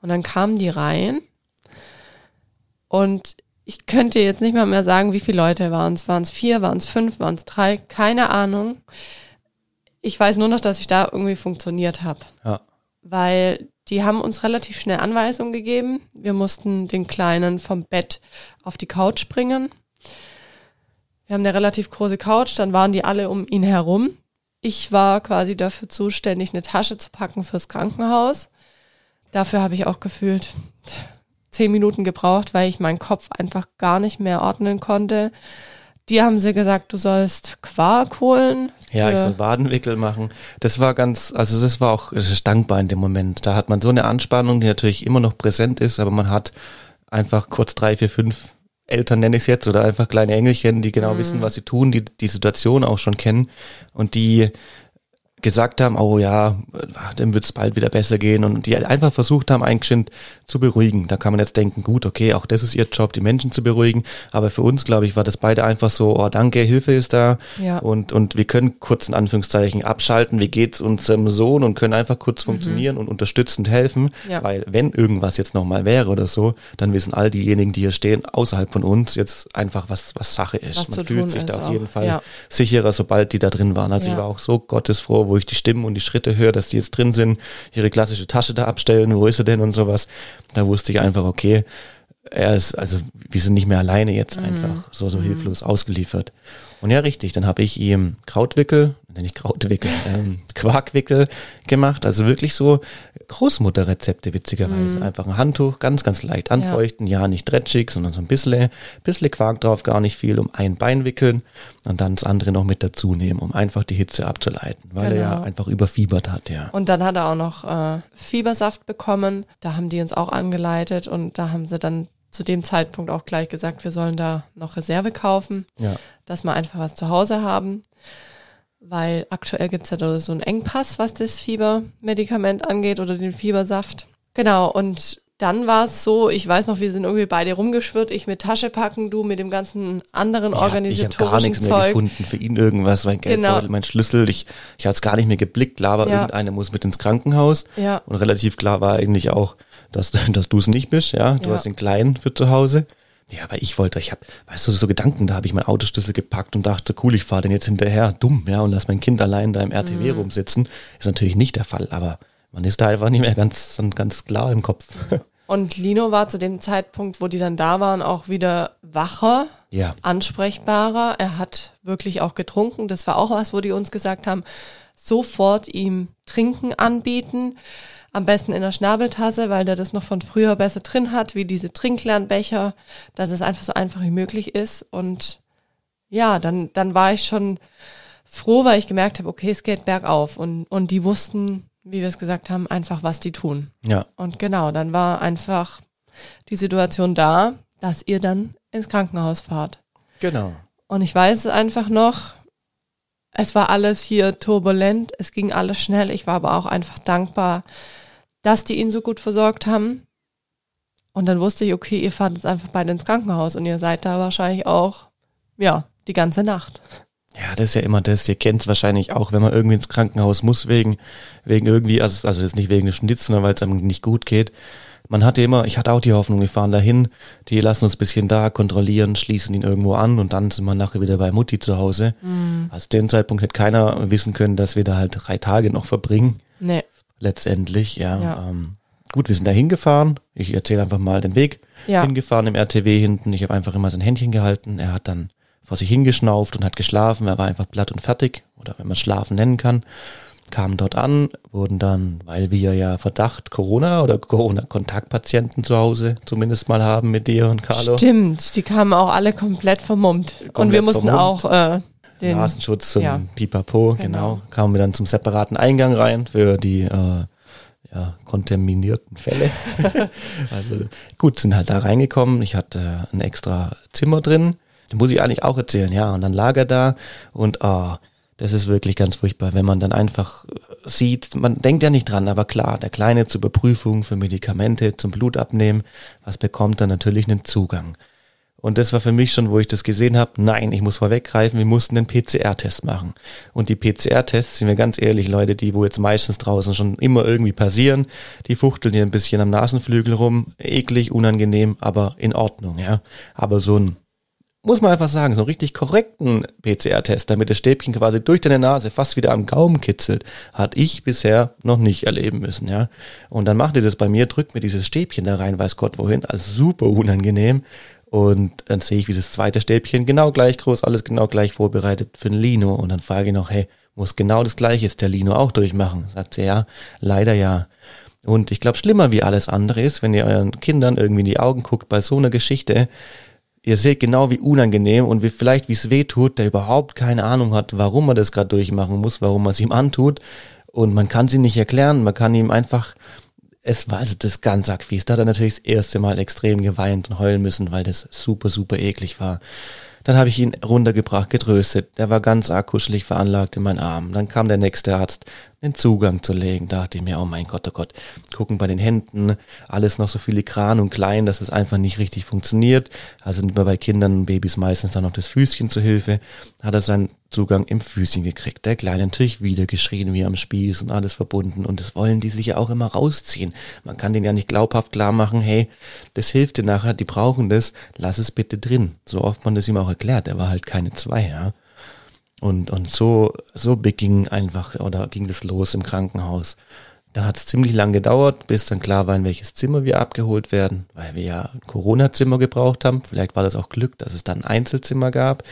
und dann kamen die rein und ich könnte jetzt nicht mal mehr sagen, wie viele Leute waren es. Waren es vier, waren es fünf, waren es drei? Keine Ahnung. Ich weiß nur noch, dass ich da irgendwie funktioniert habe. Ja. Weil die haben uns relativ schnell Anweisungen gegeben. Wir mussten den Kleinen vom Bett auf die Couch bringen. Wir haben eine relativ große Couch, dann waren die alle um ihn herum. Ich war quasi dafür zuständig, eine Tasche zu packen fürs Krankenhaus. Dafür habe ich auch gefühlt zehn Minuten gebraucht, weil ich meinen Kopf einfach gar nicht mehr ordnen konnte. Die haben sie gesagt, du sollst Quark holen. Ja, ich soll Wadenwickel machen. Das war ganz, also das war auch das ist dankbar in dem Moment. Da hat man so eine Anspannung, die natürlich immer noch präsent ist, aber man hat einfach kurz drei, vier, fünf Eltern nenne ich es jetzt oder einfach kleine Engelchen, die genau mhm. wissen, was sie tun, die die Situation auch schon kennen und die gesagt haben, oh ja, dem wird es bald wieder besser gehen und die einfach versucht haben, eigentlich zu beruhigen. Da kann man jetzt denken, gut, okay, auch das ist ihr Job, die Menschen zu beruhigen, aber für uns, glaube ich, war das beide einfach so, oh danke, Hilfe ist da ja. und, und wir können kurz in Anführungszeichen abschalten, wie geht's unserem Sohn und können einfach kurz mhm. funktionieren und unterstützend helfen, ja. weil wenn irgendwas jetzt nochmal wäre oder so, dann wissen all diejenigen, die hier stehen, außerhalb von uns jetzt einfach, was, was Sache ist. Was man fühlt sich da auf jeden Fall ja. sicherer, sobald die da drin waren. Also ich war auch so gottesfroh, wo ich die Stimmen und die Schritte höre, dass die jetzt drin sind, ihre klassische Tasche da abstellen, wo ist sie denn und sowas. Da wusste ich einfach, okay, er ist, also wir sind nicht mehr alleine jetzt mhm. einfach so, so mhm. hilflos ausgeliefert. Und ja, richtig, dann habe ich ihm Krautwickel, nicht Krautwickel, ähm, Quarkwickel gemacht. Also wirklich so Großmutterrezepte, witzigerweise. Mhm. Einfach ein Handtuch, ganz, ganz leicht anfeuchten. Ja. ja, nicht dretschig, sondern so ein bisschen, bisschen Quark drauf, gar nicht viel, um ein Bein wickeln und dann das andere noch mit dazu nehmen, um einfach die Hitze abzuleiten, weil genau. er ja einfach überfiebert hat, ja. Und dann hat er auch noch äh, Fiebersaft bekommen. Da haben die uns auch angeleitet und da haben sie dann zu dem Zeitpunkt auch gleich gesagt, wir sollen da noch Reserve kaufen, ja. dass wir einfach was zu Hause haben. Weil aktuell gibt es ja so einen Engpass, was das Fiebermedikament angeht oder den Fiebersaft. Genau, und dann war es so, ich weiß noch, wir sind irgendwie beide rumgeschwirrt, ich mit Tasche packen, du mit dem ganzen anderen ja, organisatorischen Ich habe gar nichts Zeug. mehr gefunden, für ihn irgendwas, mein Geldbeutel, genau. mein Schlüssel, ich, ich hatte es gar nicht mehr geblickt, klar war, ja. irgendeiner muss mit ins Krankenhaus ja. und relativ klar war eigentlich auch, dass, dass du es nicht bist, ja, du ja. hast den Kleinen für zu Hause. Ja, aber ich wollte, ich habe, weißt du, so Gedanken, da habe ich meinen Autoschlüssel gepackt und dachte, cool, ich fahre den jetzt hinterher, dumm, ja, und lass mein Kind allein da im RTW mhm. rumsitzen. Ist natürlich nicht der Fall, aber man ist da einfach nicht mehr ganz, ganz klar im Kopf. Und Lino war zu dem Zeitpunkt, wo die dann da waren, auch wieder wacher, ja. ansprechbarer. Er hat wirklich auch getrunken. Das war auch was, wo die uns gesagt haben, sofort ihm Trinken anbieten. Am besten in der Schnabeltasse, weil der das noch von früher besser drin hat, wie diese Trinklernbecher, dass es einfach so einfach wie möglich ist. Und ja, dann, dann war ich schon froh, weil ich gemerkt habe, okay, es geht bergauf. Und, und die wussten, wie wir es gesagt haben, einfach, was die tun. Ja. Und genau, dann war einfach die Situation da, dass ihr dann ins Krankenhaus fahrt. Genau. Und ich weiß einfach noch, es war alles hier turbulent, es ging alles schnell. Ich war aber auch einfach dankbar, dass die ihn so gut versorgt haben. Und dann wusste ich, okay, ihr fahrt jetzt einfach beide ins Krankenhaus und ihr seid da wahrscheinlich auch, ja, die ganze Nacht. Ja, das ist ja immer das. Ihr kennt es wahrscheinlich auch, wenn man irgendwie ins Krankenhaus muss, wegen, wegen irgendwie, also, also jetzt nicht wegen des Schnitz, sondern weil es einem nicht gut geht. Man hatte immer, ich hatte auch die Hoffnung, wir fahren dahin, die lassen uns ein bisschen da, kontrollieren, schließen ihn irgendwo an und dann sind wir nachher wieder bei Mutti zu Hause. Mhm. Also den Zeitpunkt hätte keiner wissen können, dass wir da halt drei Tage noch verbringen. Nee. Letztendlich, ja. ja. Ähm, gut, wir sind da hingefahren. Ich erzähle einfach mal den Weg. Ja. Hingefahren im RTW hinten. Ich habe einfach immer sein Händchen gehalten. Er hat dann vor sich hingeschnauft und hat geschlafen. Er war einfach platt und fertig. Oder wenn man Schlafen nennen kann. Kamen dort an, wurden dann, weil wir ja Verdacht Corona oder Corona-Kontaktpatienten zu Hause zumindest mal haben mit dir und Carlo. Stimmt, die kamen auch alle komplett vermummt. und Komplett wir mussten vermummt. auch äh, den. Nasenschutz zum ja. Pipapo, genau. Genau. Kamen wir dann zum separaten Eingang rein für die äh, ja, kontaminierten Fälle. also gut, sind halt da reingekommen. Ich hatte ein extra Zimmer drin. Den muss ich eigentlich auch erzählen, ja. Und dann lag er da und ah, das ist wirklich ganz furchtbar, wenn man dann einfach sieht, man denkt ja nicht dran, aber klar, der Kleine zur Überprüfung für Medikamente, zum Blutabnehmen, was bekommt er natürlich einen Zugang. Und das war für mich schon, wo ich das gesehen habe, nein, ich muss vorweggreifen, wir mussten den PCR-Test machen. Und die PCR-Tests, sind wir ganz ehrlich, Leute, die wo jetzt meistens draußen schon immer irgendwie passieren, die fuchteln hier ein bisschen am Nasenflügel rum, eklig, unangenehm, aber in Ordnung, ja. Aber so ein, muss man einfach sagen, so einen richtig korrekten PCR-Test, damit das Stäbchen quasi durch deine Nase fast wieder am Gaumen kitzelt, hatte ich bisher noch nicht erleben müssen, ja. Und dann macht ihr das bei mir, drückt mir dieses Stäbchen da rein, weiß Gott wohin, also super unangenehm. Und dann sehe ich, wie das zweite Stäbchen genau gleich groß, alles genau gleich vorbereitet für den Lino. Und dann frage ich noch, hey, muss genau das gleiche jetzt der Lino auch durchmachen? Sagt sie, ja, leider ja. Und ich glaube, schlimmer wie alles andere ist, wenn ihr euren Kindern irgendwie in die Augen guckt bei so einer Geschichte, ihr seht genau, wie unangenehm und wie vielleicht, wie es weh tut, der überhaupt keine Ahnung hat, warum er das gerade durchmachen muss, warum er es ihm antut. Und man kann sie nicht erklären, man kann ihm einfach, es war also das ganz arg fies. Da hat er natürlich das erste Mal extrem geweint und heulen müssen, weil das super, super eklig war. Dann habe ich ihn runtergebracht, getröstet. Der war ganz arg kuschelig veranlagt in meinen Arm. Dann kam der nächste Arzt, den Zugang zu legen. Da dachte ich mir, oh mein Gott, oh Gott, gucken bei den Händen, alles noch so filigran und klein, dass es einfach nicht richtig funktioniert. Also nimmt man bei Kindern und Babys meistens dann noch das Füßchen zur Hilfe. Hat er seinen Zugang im Füßchen gekriegt. Der Kleine natürlich wieder geschrien wie am Spieß und alles verbunden. Und das wollen die sich ja auch immer rausziehen. Man kann denen ja nicht glaubhaft klar machen, hey, das hilft dir nachher, die brauchen das, lass es bitte drin. So oft man das ihm auch erklärt. Er war halt keine zwei, ja. Und, und so, so beging einfach, oder ging das los im Krankenhaus. Dann hat es ziemlich lang gedauert, bis dann klar war, in welches Zimmer wir abgeholt werden, weil wir ja ein Corona-Zimmer gebraucht haben. Vielleicht war das auch Glück, dass es dann ein Einzelzimmer gab.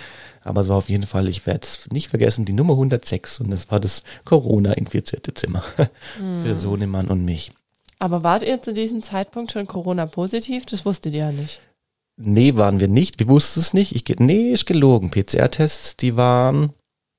Aber es war auf jeden Fall, ich werde es nicht vergessen, die Nummer 106 und das war das Corona-infizierte Zimmer für Sohnemann und mich. Aber wart ihr zu diesem Zeitpunkt schon Corona-positiv? Das wusstet ihr ja nicht. Nee, waren wir nicht. Wir wussten es nicht. Ich, ge- nee, ist gelogen. PCR-Tests, die waren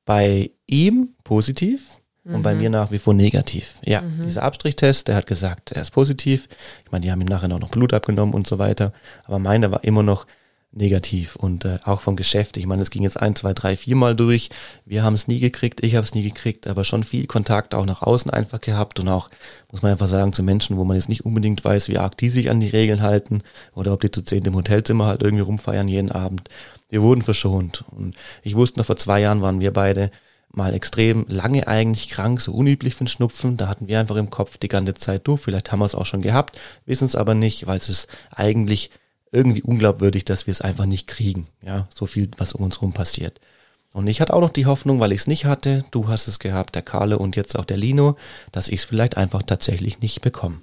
bei ihm positiv und bei mir nach wie vor negativ. Ja, dieser Abstrichtest, der hat gesagt, er ist positiv. Ich meine, die haben ihm nachher auch noch Blut abgenommen und so weiter. Aber meiner war immer noch negativ und äh, auch vom Geschäft. Ich meine, es ging jetzt ein, zwei, drei, viermal durch. Wir haben es nie gekriegt, ich habe es nie gekriegt, aber schon viel Kontakt auch nach außen einfach gehabt und auch, muss man einfach sagen, zu Menschen, wo man jetzt nicht unbedingt weiß, wie arg die sich an die Regeln halten oder ob die zu zehn im Hotelzimmer halt irgendwie rumfeiern jeden Abend. Wir wurden verschont. Und ich wusste noch, vor zwei Jahren waren wir beide mal extrem lange eigentlich krank, so unüblich für den Schnupfen. Da hatten wir einfach im Kopf die ganze Zeit, du, vielleicht haben wir es auch schon gehabt, wissen es aber nicht, weil es ist eigentlich irgendwie unglaubwürdig, dass wir es einfach nicht kriegen. Ja, so viel, was um uns rum passiert. Und ich hatte auch noch die Hoffnung, weil ich es nicht hatte, du hast es gehabt, der Karle und jetzt auch der Lino, dass ich es vielleicht einfach tatsächlich nicht bekomme.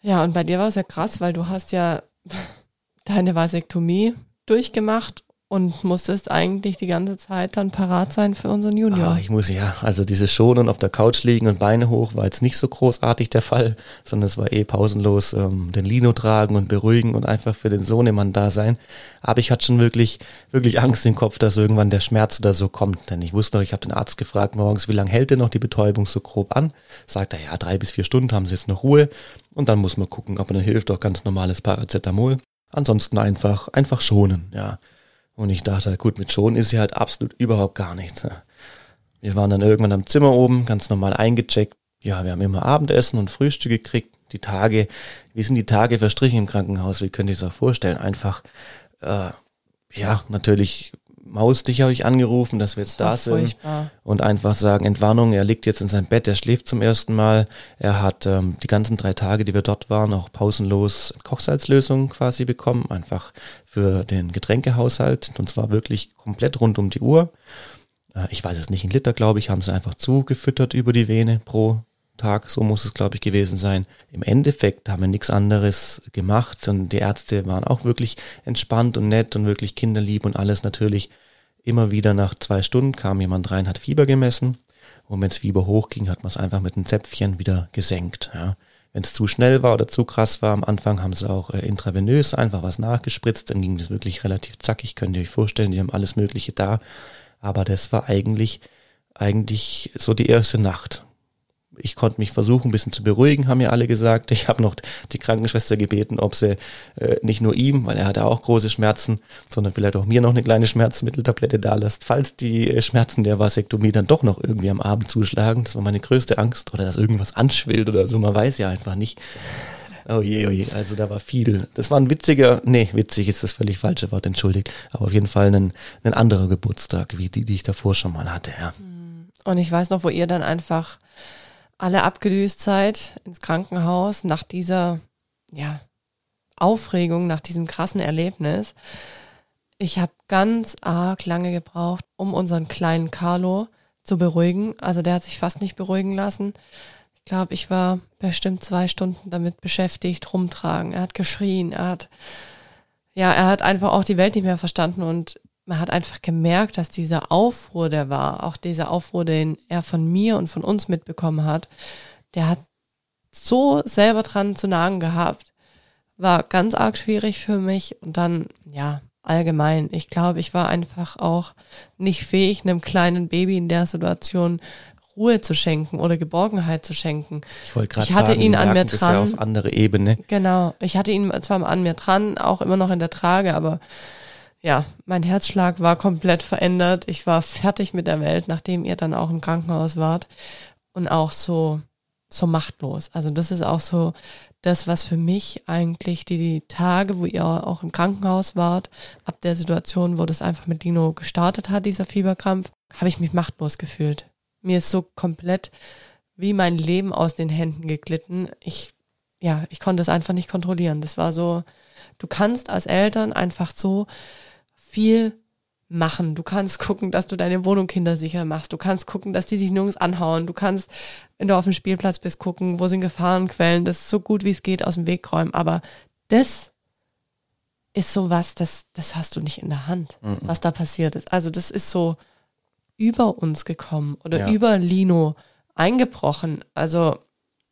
Ja, und bei dir war es ja krass, weil du hast ja deine Vasektomie durchgemacht und musstest eigentlich die ganze Zeit dann parat sein für unseren Junior. Ah, ich muss ja, also dieses Schonen auf der Couch liegen und Beine hoch war jetzt nicht so großartig der Fall, sondern es war eh pausenlos ähm, den Lino tragen und beruhigen und einfach für den Sohnemann da sein. Aber ich hatte schon wirklich, wirklich Angst im Kopf, dass irgendwann der Schmerz oder so kommt. Denn ich wusste noch, ich habe den Arzt gefragt morgens, wie lange hält denn noch die Betäubung so grob an? Sagt er, ja, drei bis vier Stunden haben sie jetzt noch Ruhe. Und dann muss man gucken, ob dann hilft doch ganz normales Paracetamol. Ansonsten einfach, einfach schonen, ja. Und ich dachte, gut, mit schonen ist sie halt absolut überhaupt gar nichts. Wir waren dann irgendwann am Zimmer oben, ganz normal eingecheckt. Ja, wir haben immer Abendessen und Frühstück gekriegt. Die Tage, wie sind die Tage verstrichen im Krankenhaus? Wie könnt ihr es euch vorstellen? Einfach, äh, ja, natürlich maustig habe ich angerufen, dass wir jetzt da war sind furchtbar. und einfach sagen, Entwarnung, er liegt jetzt in seinem Bett, er schläft zum ersten Mal. Er hat ähm, die ganzen drei Tage, die wir dort waren, auch pausenlos Kochsalzlösung quasi bekommen, einfach für den Getränkehaushalt und zwar wirklich komplett rund um die Uhr. Äh, ich weiß es nicht, ein Liter, glaube ich, haben sie einfach zugefüttert über die Vene pro Tag, so muss es, glaube ich, gewesen sein. Im Endeffekt haben wir nichts anderes gemacht und die Ärzte waren auch wirklich entspannt und nett und wirklich kinderlieb und alles natürlich. Immer wieder nach zwei Stunden kam jemand rein, hat Fieber gemessen und wenn es Fieber hochging, hat man es einfach mit einem Zäpfchen wieder gesenkt. Ja. Wenn es zu schnell war oder zu krass war, am Anfang haben sie auch äh, intravenös einfach was nachgespritzt, dann ging das wirklich relativ zackig, könnt ihr euch vorstellen, die haben alles Mögliche da. Aber das war eigentlich, eigentlich so die erste Nacht ich konnte mich versuchen, ein bisschen zu beruhigen, haben ja alle gesagt. Ich habe noch die Krankenschwester gebeten, ob sie äh, nicht nur ihm, weil er hatte auch große Schmerzen, sondern vielleicht auch mir noch eine kleine Schmerzmitteltablette da lässt, falls die äh, Schmerzen der Vasektomie dann doch noch irgendwie am Abend zuschlagen. Das war meine größte Angst oder dass irgendwas anschwillt oder so. Man weiß ja einfach nicht. Oh je, oh je, also da war viel. Das war ein witziger, nee, witzig ist das völlig falsche Wort, entschuldigt, aber auf jeden Fall ein, ein anderer Geburtstag, wie die, die ich davor schon mal hatte, ja. Und ich weiß noch, wo ihr dann einfach alle abgedüst seid ins Krankenhaus nach dieser, ja, Aufregung, nach diesem krassen Erlebnis. Ich habe ganz arg lange gebraucht, um unseren kleinen Carlo zu beruhigen. Also der hat sich fast nicht beruhigen lassen. Ich glaube, ich war bestimmt zwei Stunden damit beschäftigt, rumtragen. Er hat geschrien, er hat, ja, er hat einfach auch die Welt nicht mehr verstanden und man hat einfach gemerkt, dass dieser Aufruhr, der war, auch dieser Aufruhr, den er von mir und von uns mitbekommen hat, der hat so selber dran zu nagen gehabt. War ganz arg schwierig für mich und dann, ja, allgemein. Ich glaube, ich war einfach auch nicht fähig, einem kleinen Baby in der Situation Ruhe zu schenken oder Geborgenheit zu schenken. Ich wollte gerade sagen, hatte ihn an mir dran. Ja auf andere Ebene. Genau. Ich hatte ihn zwar an mir dran, auch immer noch in der Trage, aber ja, mein Herzschlag war komplett verändert. Ich war fertig mit der Welt, nachdem ihr dann auch im Krankenhaus wart und auch so so machtlos. Also das ist auch so das, was für mich eigentlich die, die Tage, wo ihr auch im Krankenhaus wart, ab der Situation, wo das einfach mit Dino gestartet hat, dieser Fieberkrampf, habe ich mich machtlos gefühlt. Mir ist so komplett wie mein Leben aus den Händen geglitten. Ich, ja, ich konnte es einfach nicht kontrollieren. Das war so, du kannst als Eltern einfach so viel machen. Du kannst gucken, dass du deine Wohnung kindersicher machst. Du kannst gucken, dass die sich nirgends anhauen. Du kannst, wenn du auf dem Spielplatz bist, gucken, wo sind Gefahrenquellen. Das ist so gut, wie es geht, aus dem Weg räumen. Aber das ist so was, das, das hast du nicht in der Hand, mhm. was da passiert ist. Also das ist so über uns gekommen oder ja. über Lino eingebrochen. Also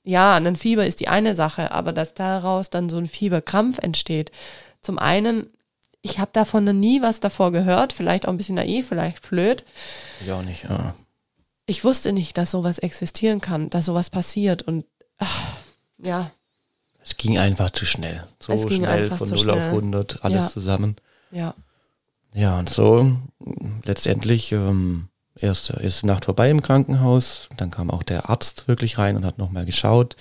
ja, ein Fieber ist die eine Sache, aber dass daraus dann so ein Fieberkrampf entsteht. Zum einen ich habe davon noch nie was davor gehört, vielleicht auch ein bisschen naiv, vielleicht blöd. Ich auch nicht, ja. Ich wusste nicht, dass sowas existieren kann, dass sowas passiert und ach, ja. Es ging einfach zu schnell. So schnell von 0 auf 100, alles ja. zusammen. Ja. Ja, und so letztendlich ähm, erst ist die Nacht vorbei im Krankenhaus, dann kam auch der Arzt wirklich rein und hat nochmal geschaut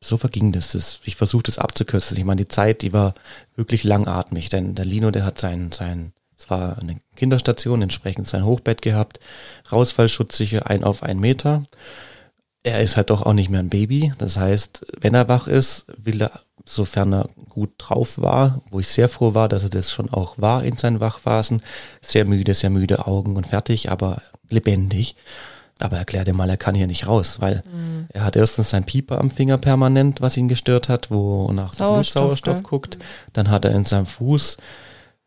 so verging das. ich versuche das abzukürzen. Ich meine, die Zeit, die war wirklich langatmig, denn der Lino, der hat sein, sein, es war eine Kinderstation, entsprechend sein Hochbett gehabt, Rausfallschutzsicher, ein auf ein Meter. Er ist halt doch auch nicht mehr ein Baby. Das heißt, wenn er wach ist, will er, sofern er gut drauf war, wo ich sehr froh war, dass er das schon auch war in seinen Wachphasen, sehr müde, sehr müde Augen und fertig, aber lebendig aber erklär dir mal, er kann hier nicht raus, weil mhm. er hat erstens sein Pieper am Finger permanent, was ihn gestört hat, wo nach Sauerstoff, Blutsauerstoff guckt. Dann hat er in seinem Fuß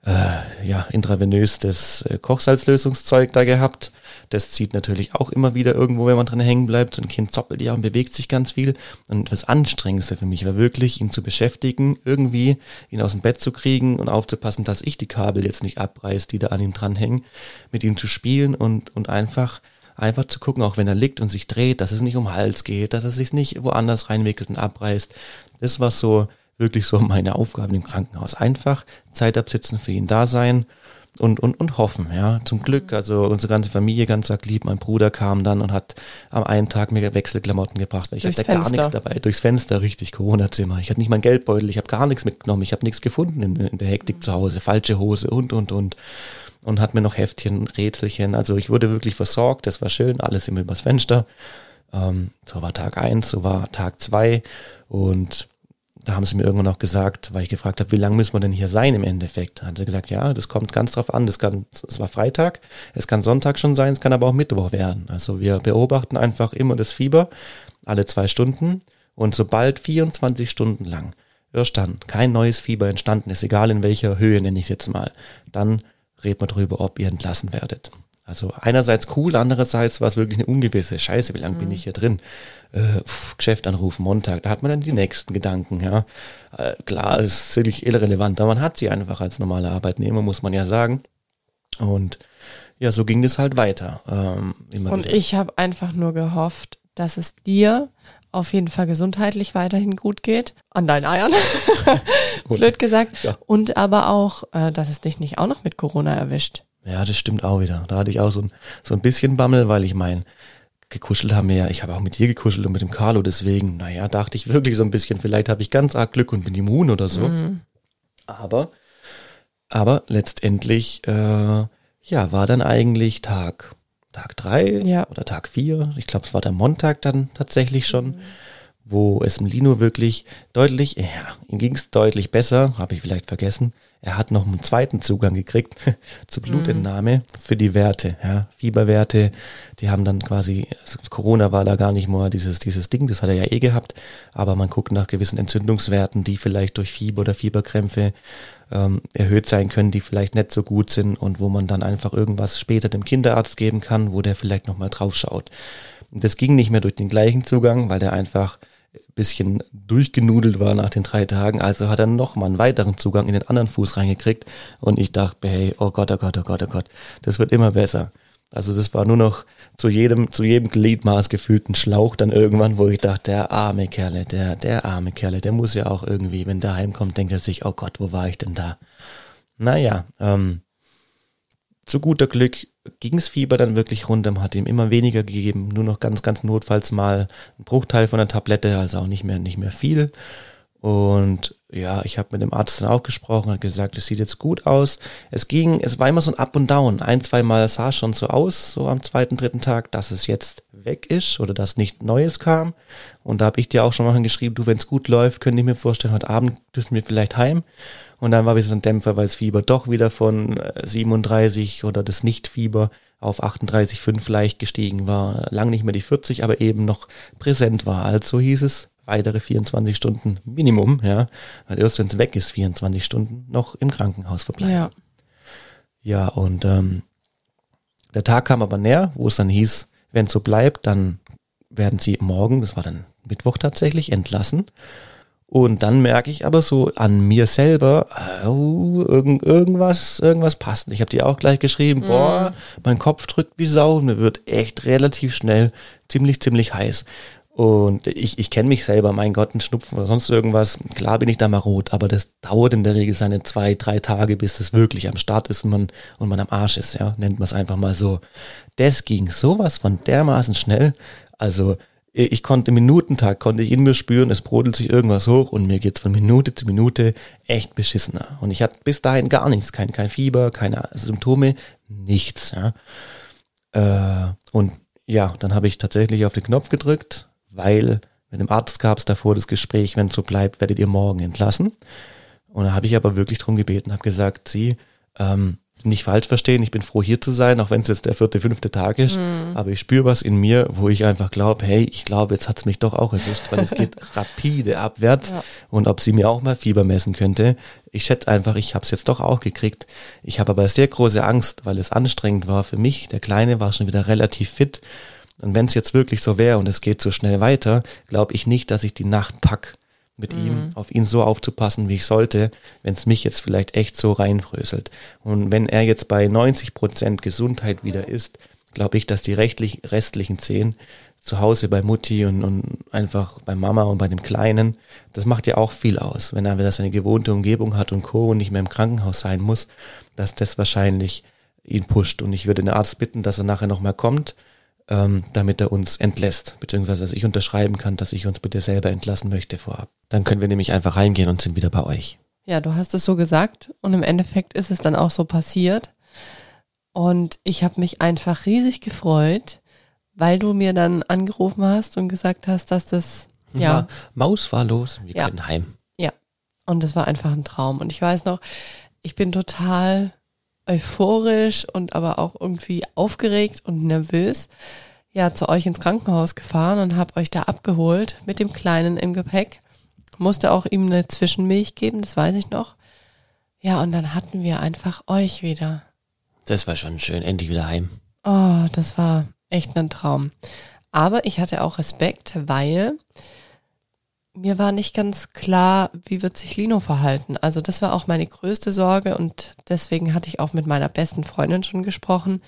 äh, ja intravenös das äh, Kochsalzlösungszeug da gehabt. Das zieht natürlich auch immer wieder irgendwo, wenn man dran hängen bleibt. So ein Kind zoppelt ja und bewegt sich ganz viel. Und das Anstrengendste für mich war wirklich, ihn zu beschäftigen, irgendwie ihn aus dem Bett zu kriegen und aufzupassen, dass ich die Kabel jetzt nicht abreiß, die da an ihm dranhängen, mit ihm zu spielen und, und einfach Einfach zu gucken, auch wenn er liegt und sich dreht, dass es nicht um Hals geht, dass er sich nicht woanders reinwickelt und abreißt. Das war so wirklich so meine Aufgabe im Krankenhaus. Einfach Zeit absitzen, für ihn da sein und, und, und hoffen, ja. Zum Glück, also unsere ganze Familie ganz arg lieb. Mein Bruder kam dann und hat am einen Tag mir Wechselklamotten gebracht. Ich hatte gar nichts dabei. Durchs Fenster, richtig, Corona-Zimmer. Ich hatte nicht mein Geldbeutel, ich habe gar nichts mitgenommen. Ich habe nichts gefunden in, in der Hektik mhm. zu Hause. Falsche Hose und, und, und und hat mir noch Heftchen, Rätselchen. Also ich wurde wirklich versorgt, das war schön, alles immer übers Fenster. Ähm, so war Tag eins, so war Tag zwei und da haben sie mir irgendwann auch gesagt, weil ich gefragt habe, wie lange müssen wir denn hier sein im Endeffekt? Hat sie gesagt, ja, das kommt ganz drauf an. Das kann, es war Freitag, es kann Sonntag schon sein, es kann aber auch Mittwoch werden. Also wir beobachten einfach immer das Fieber alle zwei Stunden und sobald 24 Stunden lang erst dann kein neues Fieber entstanden ist, egal in welcher Höhe nenne ich es jetzt mal, dann reden wir darüber, ob ihr entlassen werdet. Also einerseits cool, andererseits war es wirklich eine ungewisse Scheiße, wie lange mhm. bin ich hier drin? Äh, pf, Geschäft anrufen, Montag, da hat man dann die nächsten Gedanken, ja. Äh, klar, ist ziemlich irrelevant, aber man hat sie einfach als normaler Arbeitnehmer, muss man ja sagen. Und ja, so ging das halt weiter. Ähm, Und wieder. ich habe einfach nur gehofft, dass es dir auf jeden Fall gesundheitlich weiterhin gut geht. An deinen Eiern. Blöd gesagt. Ja. Und aber auch, äh, dass es dich nicht auch noch mit Corona erwischt. Ja, das stimmt auch wieder. Da hatte ich auch so ein, so ein bisschen Bammel, weil ich mein, gekuschelt haben wir ja, ich habe auch mit dir gekuschelt und mit dem Carlo, deswegen, naja, dachte ich wirklich so ein bisschen, vielleicht habe ich ganz arg Glück und bin immun oder so. Mhm. Aber, aber letztendlich, äh, ja, war dann eigentlich Tag, Tag drei ja. oder Tag vier, ich glaube, es war der Montag dann tatsächlich schon. Mhm wo es Lino wirklich deutlich, ja, ihm ging es deutlich besser, habe ich vielleicht vergessen. Er hat noch einen zweiten Zugang gekriegt zur Blutentnahme für die Werte, ja, Fieberwerte. Die haben dann quasi, also Corona war da gar nicht mehr dieses, dieses Ding, das hat er ja eh gehabt, aber man guckt nach gewissen Entzündungswerten, die vielleicht durch Fieber oder Fieberkrämpfe ähm, erhöht sein können, die vielleicht nicht so gut sind und wo man dann einfach irgendwas später dem Kinderarzt geben kann, wo der vielleicht nochmal drauf schaut. Das ging nicht mehr durch den gleichen Zugang, weil der einfach bisschen durchgenudelt war nach den drei Tagen. Also hat er noch mal einen weiteren Zugang in den anderen Fuß reingekriegt. Und ich dachte, hey, oh Gott, oh Gott, oh Gott, oh Gott, das wird immer besser. Also das war nur noch zu jedem, zu jedem Gliedmaß gefühlt ein Schlauch dann irgendwann, wo ich dachte, der arme Kerle, der, der arme Kerle, der muss ja auch irgendwie, wenn der heimkommt, denkt er sich, oh Gott, wo war ich denn da? Naja, ähm, zu guter Glück ging's Fieber dann wirklich runter, man hat ihm immer weniger gegeben, nur noch ganz, ganz notfalls mal ein Bruchteil von der Tablette, also auch nicht mehr, nicht mehr viel. Und ja, ich habe mit dem Arzt dann auch gesprochen, hat gesagt, es sieht jetzt gut aus. Es ging, es war immer so ein Up und Down. Ein, zwei Mal sah es schon so aus, so am zweiten, dritten Tag, dass es jetzt weg ist oder dass nicht Neues kam. Und da habe ich dir auch schon mal geschrieben, du, wenn es gut läuft, könnte ich mir vorstellen, heute Abend dürfen wir vielleicht heim. Und dann war wieder so ein Dämpfer, weil das Fieber doch wieder von 37 äh, oder das Nichtfieber auf 38,5 leicht gestiegen war. Lang nicht mehr die 40, aber eben noch präsent war. Also hieß es, weitere 24 Stunden Minimum, ja. Weil erst wenn es weg ist, 24 Stunden noch im Krankenhaus verbleiben. Ja. Ja, und ähm, der Tag kam aber näher, wo es dann hieß, wenn es so bleibt, dann werden sie morgen, das war dann Mittwoch tatsächlich, entlassen. Und dann merke ich aber so an mir selber, oh, irgend, irgendwas, irgendwas passt. Ich habe dir auch gleich geschrieben, mm. boah, mein Kopf drückt wie Sau und mir wird echt relativ schnell ziemlich, ziemlich heiß. Und ich, ich kenne mich selber, mein Gott, ein Schnupfen oder sonst irgendwas. Klar bin ich da mal rot, aber das dauert in der Regel seine zwei, drei Tage, bis das wirklich am Start ist und man, und man am Arsch ist, ja. Nennt man es einfach mal so. Das ging sowas von dermaßen schnell. Also ich konnte Minutentag, konnte ich in mir spüren, es brodelt sich irgendwas hoch und mir geht's von Minute zu Minute echt beschissener. Und ich hatte bis dahin gar nichts, kein, kein Fieber, keine Symptome, nichts. Ja. Äh, und ja, dann habe ich tatsächlich auf den Knopf gedrückt, weil mit dem Arzt gab es davor das Gespräch, wenn es so bleibt, werdet ihr morgen entlassen. Und da habe ich aber wirklich drum gebeten, habe gesagt, sie, ähm, nicht falsch verstehen, ich bin froh hier zu sein, auch wenn es jetzt der vierte, fünfte Tag ist. Mhm. Aber ich spüre was in mir, wo ich einfach glaube, hey, ich glaube, jetzt hat's mich doch auch erwischt, weil es geht rapide abwärts. Ja. Und ob sie mir auch mal Fieber messen könnte. Ich schätze einfach, ich habe es jetzt doch auch gekriegt. Ich habe aber sehr große Angst, weil es anstrengend war für mich. Der Kleine war schon wieder relativ fit. Und wenn es jetzt wirklich so wäre und es geht so schnell weiter, glaube ich nicht, dass ich die Nacht pack mit mhm. ihm, auf ihn so aufzupassen, wie ich sollte, wenn es mich jetzt vielleicht echt so reinfröselt. Und wenn er jetzt bei 90 Prozent Gesundheit wieder ist, glaube ich, dass die rechtlich, restlichen zehn zu Hause bei Mutti und, und einfach bei Mama und bei dem Kleinen, das macht ja auch viel aus. Wenn er wieder seine gewohnte Umgebung hat und Co. und nicht mehr im Krankenhaus sein muss, dass das wahrscheinlich ihn pusht. Und ich würde den Arzt bitten, dass er nachher nochmal kommt ähm, damit er uns entlässt, beziehungsweise dass ich unterschreiben kann, dass ich uns bitte selber entlassen möchte vorab. Dann können wir nämlich einfach reingehen und sind wieder bei euch. Ja, du hast es so gesagt und im Endeffekt ist es dann auch so passiert. Und ich habe mich einfach riesig gefreut, weil du mir dann angerufen hast und gesagt hast, dass das ja Maus war los, wir ja. können heim. Und das war einfach ein Traum. Und ich weiß noch, ich bin total euphorisch und aber auch irgendwie aufgeregt und nervös ja zu euch ins Krankenhaus gefahren und habe euch da abgeholt mit dem Kleinen im Gepäck. Musste auch ihm eine Zwischenmilch geben, das weiß ich noch. Ja, und dann hatten wir einfach euch wieder. Das war schon schön, endlich wieder heim. Oh, das war echt ein Traum. Aber ich hatte auch Respekt, weil mir war nicht ganz klar, wie wird sich Lino verhalten. Also das war auch meine größte Sorge und deswegen hatte ich auch mit meiner besten Freundin schon gesprochen.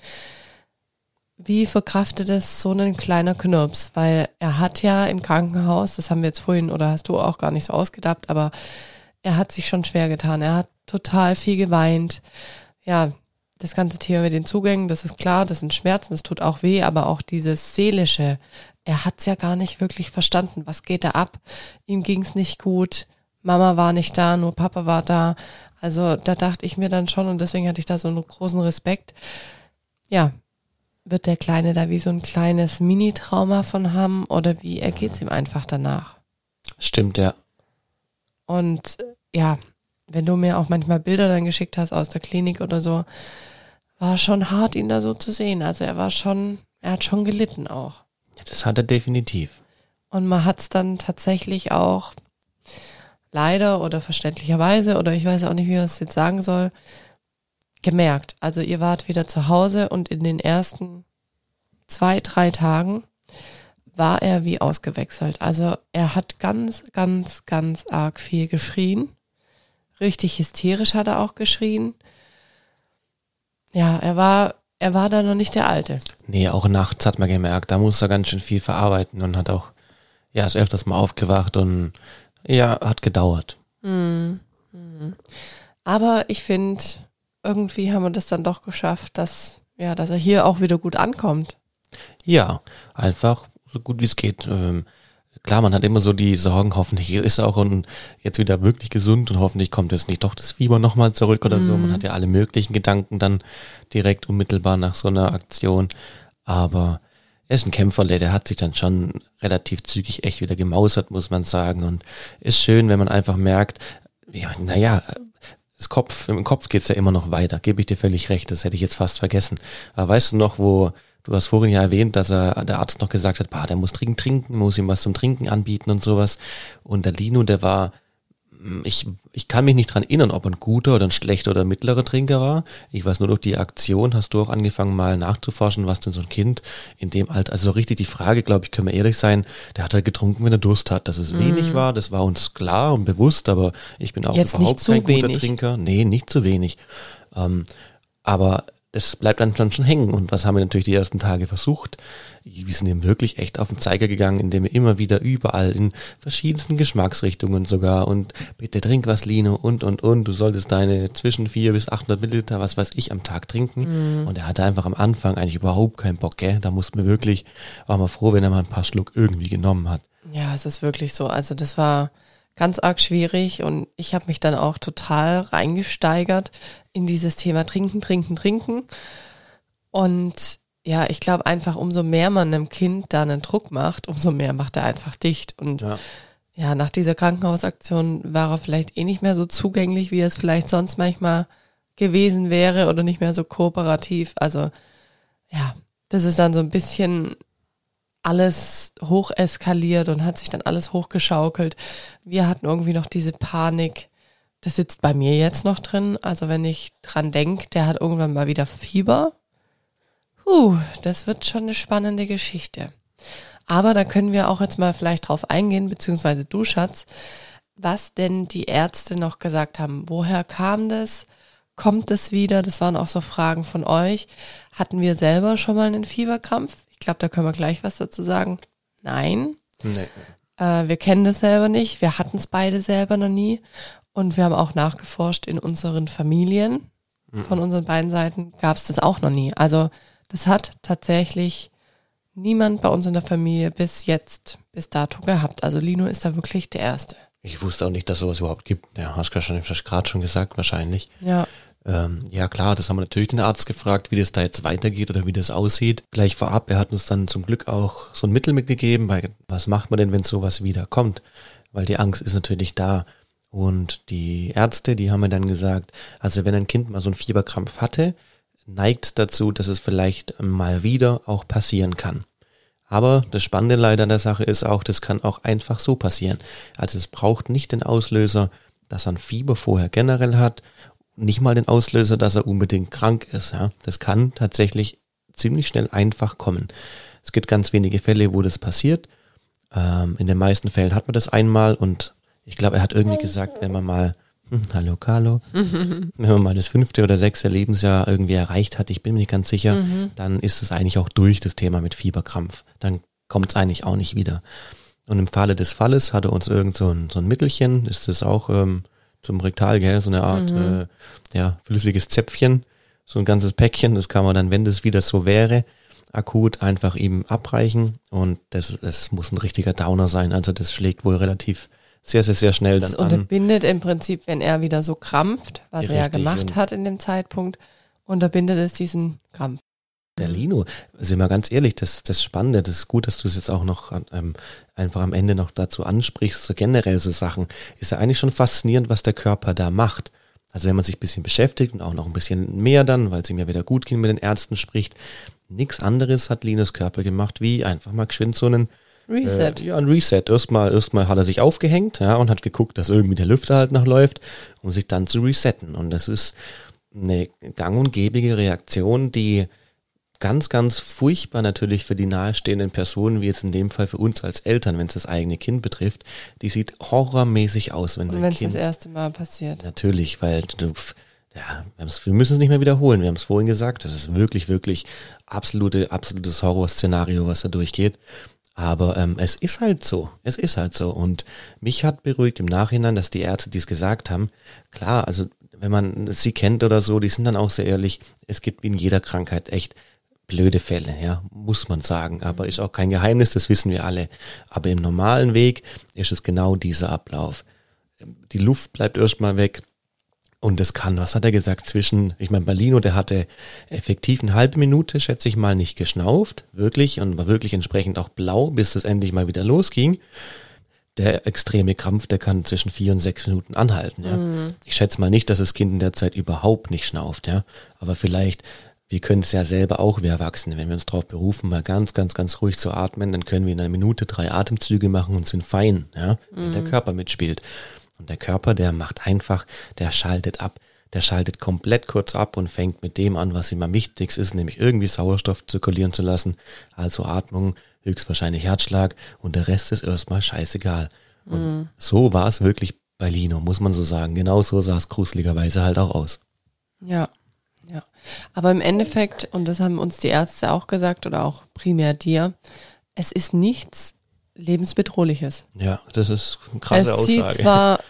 Wie verkraftet es so ein kleiner Knirps? Weil er hat ja im Krankenhaus, das haben wir jetzt vorhin oder hast du auch gar nicht so ausgedacht, aber er hat sich schon schwer getan. Er hat total viel geweint. Ja, das ganze Thema mit den Zugängen, das ist klar, das sind Schmerzen, das tut auch weh, aber auch dieses seelische, er hat's ja gar nicht wirklich verstanden. Was geht da ab? Ihm ging's nicht gut. Mama war nicht da, nur Papa war da. Also da dachte ich mir dann schon und deswegen hatte ich da so einen großen Respekt. Ja, wird der Kleine da wie so ein kleines Mini-Trauma von haben oder wie ergeht's ihm einfach danach? Stimmt, ja. Und ja, wenn du mir auch manchmal Bilder dann geschickt hast aus der Klinik oder so, war schon hart, ihn da so zu sehen. Also er war schon, er hat schon gelitten auch. Das hat er definitiv. Und man hat es dann tatsächlich auch leider oder verständlicherweise oder ich weiß auch nicht, wie man es jetzt sagen soll, gemerkt. Also ihr wart wieder zu Hause und in den ersten zwei, drei Tagen war er wie ausgewechselt. Also er hat ganz, ganz, ganz arg viel geschrien. Richtig hysterisch hat er auch geschrien. Ja, er war er war da noch nicht der Alte. Nee, auch nachts hat man gemerkt, da muss er ganz schön viel verarbeiten und hat auch, ja, ist öfters mal aufgewacht und ja, hat gedauert. Mhm. Aber ich finde, irgendwie haben wir das dann doch geschafft, dass, ja, dass er hier auch wieder gut ankommt. Ja, einfach so gut wie es geht. Ähm, klar, man hat immer so die Sorgen, hoffentlich ist er auch und jetzt wieder wirklich gesund und hoffentlich kommt jetzt nicht doch das Fieber nochmal zurück oder mhm. so. Man hat ja alle möglichen Gedanken dann direkt unmittelbar nach so einer Aktion. Aber er ist ein Kämpferle, der hat sich dann schon relativ zügig echt wieder gemausert, muss man sagen. Und ist schön, wenn man einfach merkt, ja, naja, das Kopf, im Kopf geht's ja immer noch weiter, gebe ich dir völlig recht, das hätte ich jetzt fast vergessen. Aber weißt du noch, wo Du hast vorhin ja erwähnt, dass er, der Arzt noch gesagt hat, bah, der muss dringend trinken, muss ihm was zum Trinken anbieten und sowas. Und der Lino, der war, hm, ich, ich kann mich nicht dran erinnern, ob er ein guter oder ein schlechter oder mittlerer Trinker war. Ich weiß nur durch die Aktion hast du auch angefangen mal nachzuforschen, was denn so ein Kind in dem Alter, also so richtig die Frage, glaube ich, können wir ehrlich sein, der hat halt getrunken, wenn er Durst hat. Dass es mm. wenig war, das war uns klar und bewusst, aber ich bin auch Jetzt überhaupt kein guter wenig. Trinker. Nee, nicht zu wenig. Ähm, aber das bleibt dann, schon hängen. Und was haben wir natürlich die ersten Tage versucht? Wir sind ihm wirklich echt auf den Zeiger gegangen, indem wir immer wieder überall in verschiedensten Geschmacksrichtungen sogar und bitte trink was, Lino, und, und, und. Du solltest deine zwischen 4 bis 800 Milliliter, was weiß ich, am Tag trinken. Mhm. Und er hatte einfach am Anfang eigentlich überhaupt keinen Bock, gell? Da mussten wir wirklich, waren wir froh, wenn er mal ein paar Schluck irgendwie genommen hat. Ja, es ist wirklich so. Also das war ganz arg schwierig und ich habe mich dann auch total reingesteigert in dieses Thema Trinken, Trinken, Trinken. Und ja, ich glaube einfach, umso mehr man einem Kind da einen Druck macht, umso mehr macht er einfach dicht. Und ja. ja, nach dieser Krankenhausaktion war er vielleicht eh nicht mehr so zugänglich, wie es vielleicht sonst manchmal gewesen wäre oder nicht mehr so kooperativ. Also ja, das ist dann so ein bisschen alles hoch eskaliert und hat sich dann alles hochgeschaukelt. Wir hatten irgendwie noch diese Panik, das sitzt bei mir jetzt noch drin. Also wenn ich dran denke, der hat irgendwann mal wieder Fieber. Puh, das wird schon eine spannende Geschichte. Aber da können wir auch jetzt mal vielleicht drauf eingehen, beziehungsweise du, Schatz, was denn die Ärzte noch gesagt haben. Woher kam das? Kommt es wieder? Das waren auch so Fragen von euch. Hatten wir selber schon mal einen Fieberkrampf? Ich glaube, da können wir gleich was dazu sagen. Nein. Nee. Äh, wir kennen das selber nicht. Wir hatten es beide selber noch nie. Und wir haben auch nachgeforscht in unseren Familien. Mhm. Von unseren beiden Seiten gab es das auch noch nie. Also das hat tatsächlich niemand bei uns in der Familie bis jetzt, bis dato gehabt. Also Lino ist da wirklich der Erste. Ich wusste auch nicht, dass sowas überhaupt gibt. Ja, hast du schon gerade schon gesagt, wahrscheinlich. Ja. Ähm, ja klar, das haben wir natürlich den Arzt gefragt, wie das da jetzt weitergeht oder wie das aussieht. Gleich vorab, er hat uns dann zum Glück auch so ein Mittel mitgegeben, weil was macht man denn, wenn sowas wieder kommt? Weil die Angst ist natürlich da. Und die Ärzte, die haben mir dann gesagt, also wenn ein Kind mal so einen Fieberkrampf hatte, neigt dazu, dass es vielleicht mal wieder auch passieren kann. Aber das Spannende leider an der Sache ist auch, das kann auch einfach so passieren. Also es braucht nicht den Auslöser, dass er ein Fieber vorher generell hat, nicht mal den Auslöser, dass er unbedingt krank ist. Ja. Das kann tatsächlich ziemlich schnell einfach kommen. Es gibt ganz wenige Fälle, wo das passiert. Ähm, in den meisten Fällen hat man das einmal und ich glaube, er hat irgendwie gesagt, wenn man mal, hm, hallo Carlo, wenn man mal das fünfte oder sechste Lebensjahr irgendwie erreicht hat, ich bin mir nicht ganz sicher, mhm. dann ist es eigentlich auch durch das Thema mit Fieberkrampf. Dann kommt es eigentlich auch nicht wieder. Und im Falle des Falles hat er uns irgend so ein, so ein Mittelchen, ist das auch ähm, zum Rektal, gell, so eine Art mhm. äh, ja, flüssiges Zäpfchen, so ein ganzes Päckchen, das kann man dann, wenn das wieder so wäre, akut einfach ihm abreichen und das, das muss ein richtiger Downer sein. Also das schlägt wohl relativ sehr, sehr, sehr schnell dann das an. Das unterbindet im Prinzip, wenn er wieder so krampft, was er ja gemacht hat in dem Zeitpunkt, unterbindet es diesen Krampf. Der Lino, sind wir ganz ehrlich, das, das Spannende, das ist gut, dass du es jetzt auch noch ähm, einfach am Ende noch dazu ansprichst, so generell so Sachen, ist ja eigentlich schon faszinierend, was der Körper da macht. Also wenn man sich ein bisschen beschäftigt und auch noch ein bisschen mehr dann, weil es ihm ja wieder gut ging mit den Ärzten spricht, nichts anderes hat Linos Körper gemacht, wie einfach mal geschwind so einen Reset. Äh, ja, ein Reset. Erstmal, erstmal hat er sich aufgehängt, ja, und hat geguckt, dass irgendwie der Lüfter halt noch läuft, um sich dann zu resetten. Und das ist eine gang und gäbige Reaktion, die ganz, ganz furchtbar natürlich für die nahestehenden Personen, wie jetzt in dem Fall für uns als Eltern, wenn es das eigene Kind betrifft, die sieht horrormäßig aus, wenn wenn es das erste Mal passiert. Natürlich, weil du, ja, wir müssen es nicht mehr wiederholen. Wir haben es vorhin gesagt, das ist wirklich, wirklich absolute, absolutes Horrorszenario, was da durchgeht. Aber ähm, es ist halt so. Es ist halt so. Und mich hat beruhigt im Nachhinein, dass die Ärzte dies gesagt haben. Klar, also wenn man sie kennt oder so, die sind dann auch sehr ehrlich. Es gibt wie in jeder Krankheit echt blöde Fälle, ja, muss man sagen. Aber ist auch kein Geheimnis, das wissen wir alle. Aber im normalen Weg ist es genau dieser Ablauf. Die Luft bleibt erstmal weg, und das kann, was hat er gesagt, zwischen, ich meine, Berlino, der hatte effektiv eine halbe Minute, schätze ich mal, nicht geschnauft, wirklich, und war wirklich entsprechend auch blau, bis es endlich mal wieder losging. Der extreme Krampf, der kann zwischen vier und sechs Minuten anhalten, ja. Mhm. Ich schätze mal nicht, dass das Kind in der Zeit überhaupt nicht schnauft, ja. Aber vielleicht, wir können es ja selber auch, wir Erwachsene, wenn wir uns darauf berufen, mal ganz, ganz, ganz ruhig zu atmen, dann können wir in einer Minute drei Atemzüge machen und sind fein, ja, wenn mhm. der Körper mitspielt. Und der Körper, der macht einfach, der schaltet ab. Der schaltet komplett kurz ab und fängt mit dem an, was ihm am wichtigsten ist, nämlich irgendwie Sauerstoff zirkulieren zu lassen. Also Atmung, höchstwahrscheinlich Herzschlag und der Rest ist erstmal scheißegal. Und mhm. so war es wirklich bei Lino, muss man so sagen. Genau so sah es gruseligerweise halt auch aus. Ja, ja. Aber im Endeffekt, und das haben uns die Ärzte auch gesagt oder auch primär dir, es ist nichts lebensbedrohliches. Ja, das ist eine krasse es Aussage. Es sieht zwar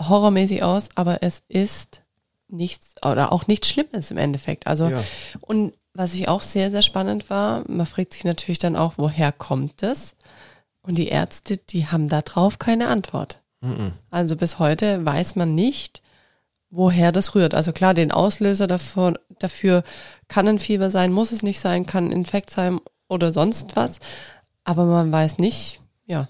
horrormäßig aus, aber es ist nichts oder auch nichts Schlimmes im Endeffekt. Also ja. und was ich auch sehr sehr spannend war, man fragt sich natürlich dann auch, woher kommt es? Und die Ärzte, die haben da drauf keine Antwort. Mhm. Also bis heute weiß man nicht, woher das rührt. Also klar, den Auslöser dafür, dafür kann ein Fieber sein, muss es nicht sein, kann ein Infekt sein oder sonst was. Aber man weiß nicht, ja.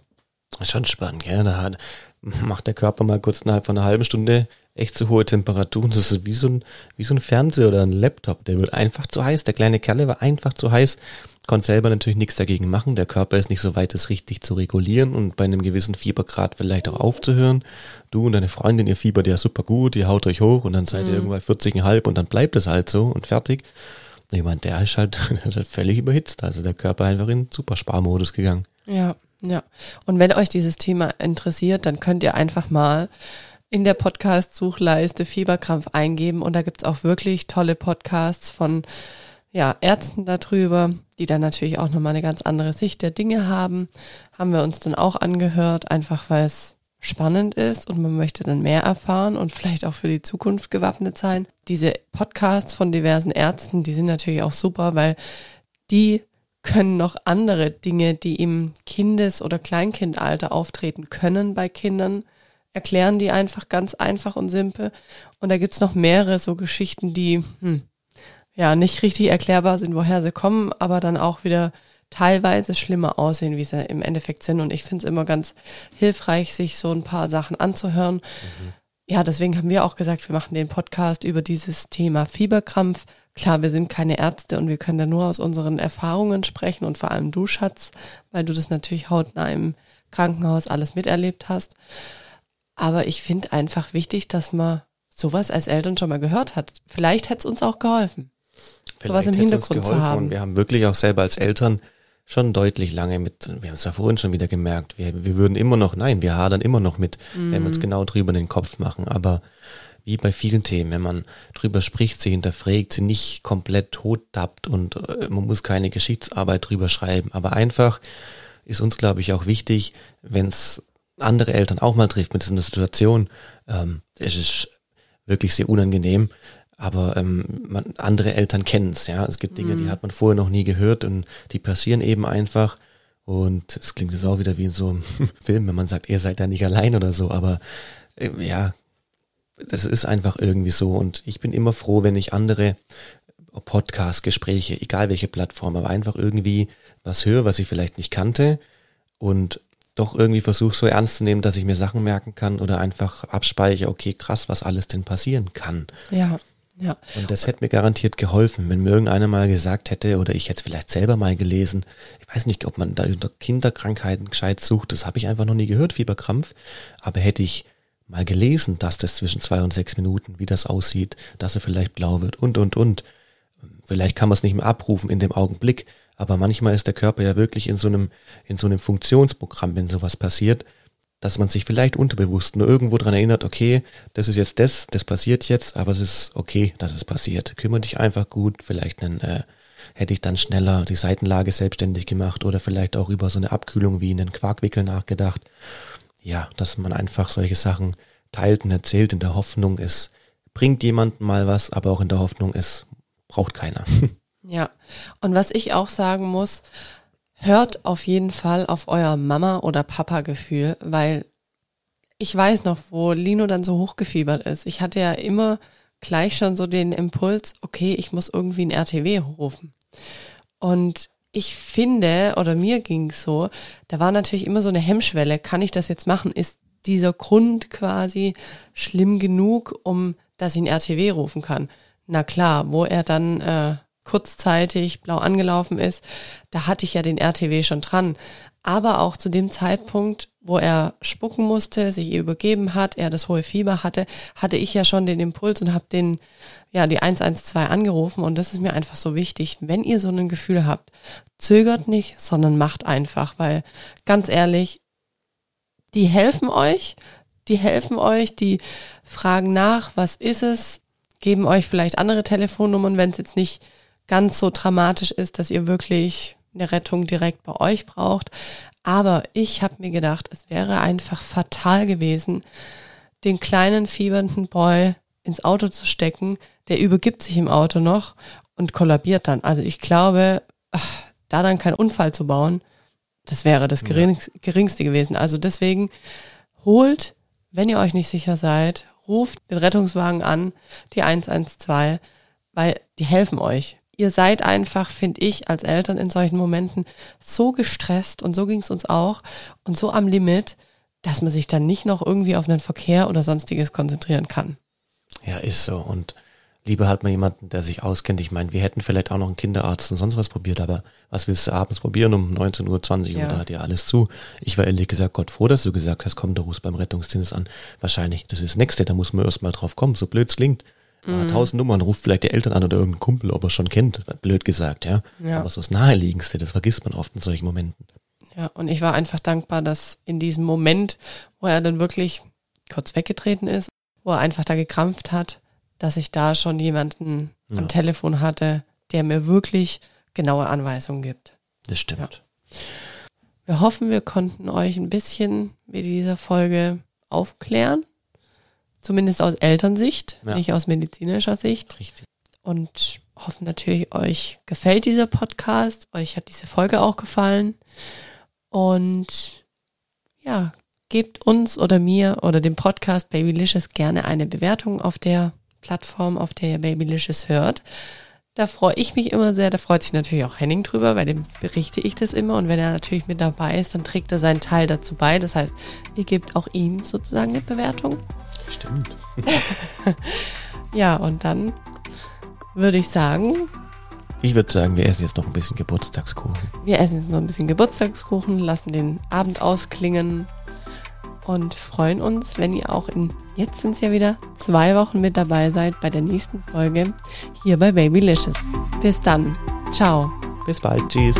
Schon spannend, gell? Da hat, macht der Körper mal kurz innerhalb von einer halben Stunde echt zu hohe Temperaturen. Das ist wie so ein, wie so ein Fernseher oder ein Laptop. Der wird einfach zu heiß. Der kleine Kerle war einfach zu heiß. Konnte selber natürlich nichts dagegen machen. Der Körper ist nicht so weit, es richtig zu regulieren und bei einem gewissen Fiebergrad vielleicht auch aufzuhören. Du und deine Freundin, ihr fiebert ja super gut, ihr haut euch hoch und dann seid mhm. ihr irgendwann 40,5 und dann bleibt es halt so und fertig. Ich meine, der ist halt, der ist halt völlig überhitzt. Also der Körper einfach in Supersparmodus gegangen. Ja, ja. Und wenn euch dieses Thema interessiert, dann könnt ihr einfach mal in der Podcast-Suchleiste Fieberkrampf eingeben und da gibt's auch wirklich tolle Podcasts von ja, Ärzten darüber, die dann natürlich auch nochmal eine ganz andere Sicht der Dinge haben. Haben wir uns dann auch angehört, einfach weil es spannend ist und man möchte dann mehr erfahren und vielleicht auch für die Zukunft gewappnet sein. Diese Podcasts von diversen Ärzten, die sind natürlich auch super, weil die können noch andere Dinge, die im Kindes- oder Kleinkindalter auftreten können bei Kindern, erklären die einfach ganz einfach und simpel. Und da gibt's noch mehrere so Geschichten, die hm, ja nicht richtig erklärbar sind, woher sie kommen, aber dann auch wieder teilweise schlimmer aussehen, wie sie im Endeffekt sind. Und ich finde es immer ganz hilfreich, sich so ein paar Sachen anzuhören. Mhm. Ja, deswegen haben wir auch gesagt, wir machen den Podcast über dieses Thema Fieberkrampf. Klar, wir sind keine Ärzte und wir können da nur aus unseren Erfahrungen sprechen und vor allem du, Schatz, weil du das natürlich hautnah im Krankenhaus alles miterlebt hast. Aber ich finde einfach wichtig, dass man sowas als Eltern schon mal gehört hat. Vielleicht hätte es uns auch geholfen, sowas im Hintergrund zu haben. Und wir haben wirklich auch selber als Eltern schon deutlich lange mit, wir haben es ja vorhin schon wieder gemerkt, wir, wir würden immer noch, nein, wir hadern immer noch mit, mm. wenn wir uns mhm. genau drüber in den Kopf machen. Aber wie bei vielen Themen, wenn man drüber spricht, sie hinterfragt, sie nicht komplett tot tappt und äh, man muss keine Geschichtsarbeit drüber schreiben. Aber einfach ist uns, glaube ich, auch wichtig, wenn es andere Eltern auch mal trifft mit so einer Situation. Ähm, es ist wirklich sehr unangenehm, aber ähm, man, andere Eltern kennen es, ja. Es gibt Dinge, mhm. die hat man vorher noch nie gehört und die passieren eben einfach. Und es klingt jetzt auch wieder wie in so einem Film, wenn man sagt, ihr seid da nicht allein oder so, aber äh, ja, das ist einfach irgendwie so. Und ich bin immer froh, wenn ich andere Podcast, Gespräche, egal welche Plattform, aber einfach irgendwie was höre, was ich vielleicht nicht kannte und doch irgendwie versuche so ernst zu nehmen, dass ich mir Sachen merken kann oder einfach abspeichere, okay, krass, was alles denn passieren kann. Ja. Ja. Und das hätte mir garantiert geholfen, wenn mir irgendeiner mal gesagt hätte, oder ich hätte es vielleicht selber mal gelesen, ich weiß nicht, ob man da unter Kinderkrankheiten gescheit sucht, das habe ich einfach noch nie gehört, Fieberkrampf, aber hätte ich mal gelesen, dass das zwischen zwei und sechs Minuten, wie das aussieht, dass er vielleicht blau wird und, und, und. Vielleicht kann man es nicht mehr abrufen in dem Augenblick, aber manchmal ist der Körper ja wirklich in so einem, in so einem Funktionsprogramm, wenn sowas passiert, dass man sich vielleicht unterbewusst nur irgendwo dran erinnert, okay, das ist jetzt das, das passiert jetzt, aber es ist okay, dass es passiert. Kümmere dich einfach gut, vielleicht einen, äh, hätte ich dann schneller die Seitenlage selbstständig gemacht oder vielleicht auch über so eine Abkühlung wie einen Quarkwickel nachgedacht. Ja, dass man einfach solche Sachen teilt und erzählt in der Hoffnung, es bringt jemandem mal was, aber auch in der Hoffnung, es braucht keiner. Ja, und was ich auch sagen muss, hört auf jeden Fall auf euer Mama- oder Papa-Gefühl, weil ich weiß noch, wo Lino dann so hochgefiebert ist. Ich hatte ja immer gleich schon so den Impuls, okay, ich muss irgendwie ein RTW rufen. Und ich finde, oder mir ging es so, da war natürlich immer so eine Hemmschwelle, kann ich das jetzt machen? Ist dieser Grund quasi schlimm genug, um dass ich ein RTW rufen kann? Na klar, wo er dann äh, kurzzeitig blau angelaufen ist, da hatte ich ja den RTW schon dran. Aber auch zu dem Zeitpunkt, wo er spucken musste, sich übergeben hat, er das hohe Fieber hatte, hatte ich ja schon den Impuls und habe den, ja, die 112 angerufen. Und das ist mir einfach so wichtig. Wenn ihr so ein Gefühl habt, zögert nicht, sondern macht einfach, weil ganz ehrlich, die helfen euch, die helfen euch, die fragen nach, was ist es, geben euch vielleicht andere Telefonnummern, wenn es jetzt nicht ganz so dramatisch ist, dass ihr wirklich eine Rettung direkt bei euch braucht. Aber ich habe mir gedacht, es wäre einfach fatal gewesen, den kleinen fiebernden Boy ins Auto zu stecken. Der übergibt sich im Auto noch und kollabiert dann. Also ich glaube, da dann keinen Unfall zu bauen, das wäre das geringste gewesen. Also deswegen holt, wenn ihr euch nicht sicher seid, ruft den Rettungswagen an, die 112, weil die helfen euch ihr seid einfach, finde ich, als Eltern in solchen Momenten so gestresst und so ging es uns auch und so am Limit, dass man sich dann nicht noch irgendwie auf einen Verkehr oder sonstiges konzentrieren kann. Ja, ist so. Und lieber hat man jemanden, der sich auskennt. Ich meine, wir hätten vielleicht auch noch einen Kinderarzt und sonst was probiert, aber was willst du abends probieren um 19 Uhr, 20 Uhr, ja. da hat ja alles zu. Ich war ehrlich gesagt Gott froh, dass du gesagt hast, komm, du rufst beim Rettungsdienst an. Wahrscheinlich, das ist das Nächste, da muss man erst mal drauf kommen, so blöd es klingt. Mhm. Tausend Nummern, ruft vielleicht die Eltern an oder irgendein Kumpel, ob er schon kennt, blöd gesagt, ja. ja. Aber so das Naheliegendste, das vergisst man oft in solchen Momenten. Ja, und ich war einfach dankbar, dass in diesem Moment, wo er dann wirklich kurz weggetreten ist, wo er einfach da gekrampft hat, dass ich da schon jemanden ja. am Telefon hatte, der mir wirklich genaue Anweisungen gibt. Das stimmt. Ja. Wir hoffen, wir konnten euch ein bisschen mit dieser Folge aufklären Zumindest aus Elternsicht, ja. nicht aus medizinischer Sicht. Richtig. Und hoffen natürlich, euch gefällt dieser Podcast, euch hat diese Folge auch gefallen. Und ja, gebt uns oder mir oder dem Podcast Babylicious gerne eine Bewertung auf der Plattform, auf der ihr Babylicious hört. Da freue ich mich immer sehr. Da freut sich natürlich auch Henning drüber, weil dem berichte ich das immer. Und wenn er natürlich mit dabei ist, dann trägt er seinen Teil dazu bei. Das heißt, ihr gebt auch ihm sozusagen eine Bewertung. Stimmt. Ja, und dann würde ich sagen, Ich würde sagen, wir essen jetzt noch ein bisschen Geburtstagskuchen. wir essen jetzt noch ein bisschen Geburtstagskuchen, lassen den Abend ausklingen und freuen uns, wenn ihr auch in, jetzt sind es ja wieder zwei Wochen mit dabei seid bei der nächsten Folge hier bei Babylicious. Bis dann. Ciao. Bis bald. Tschüss.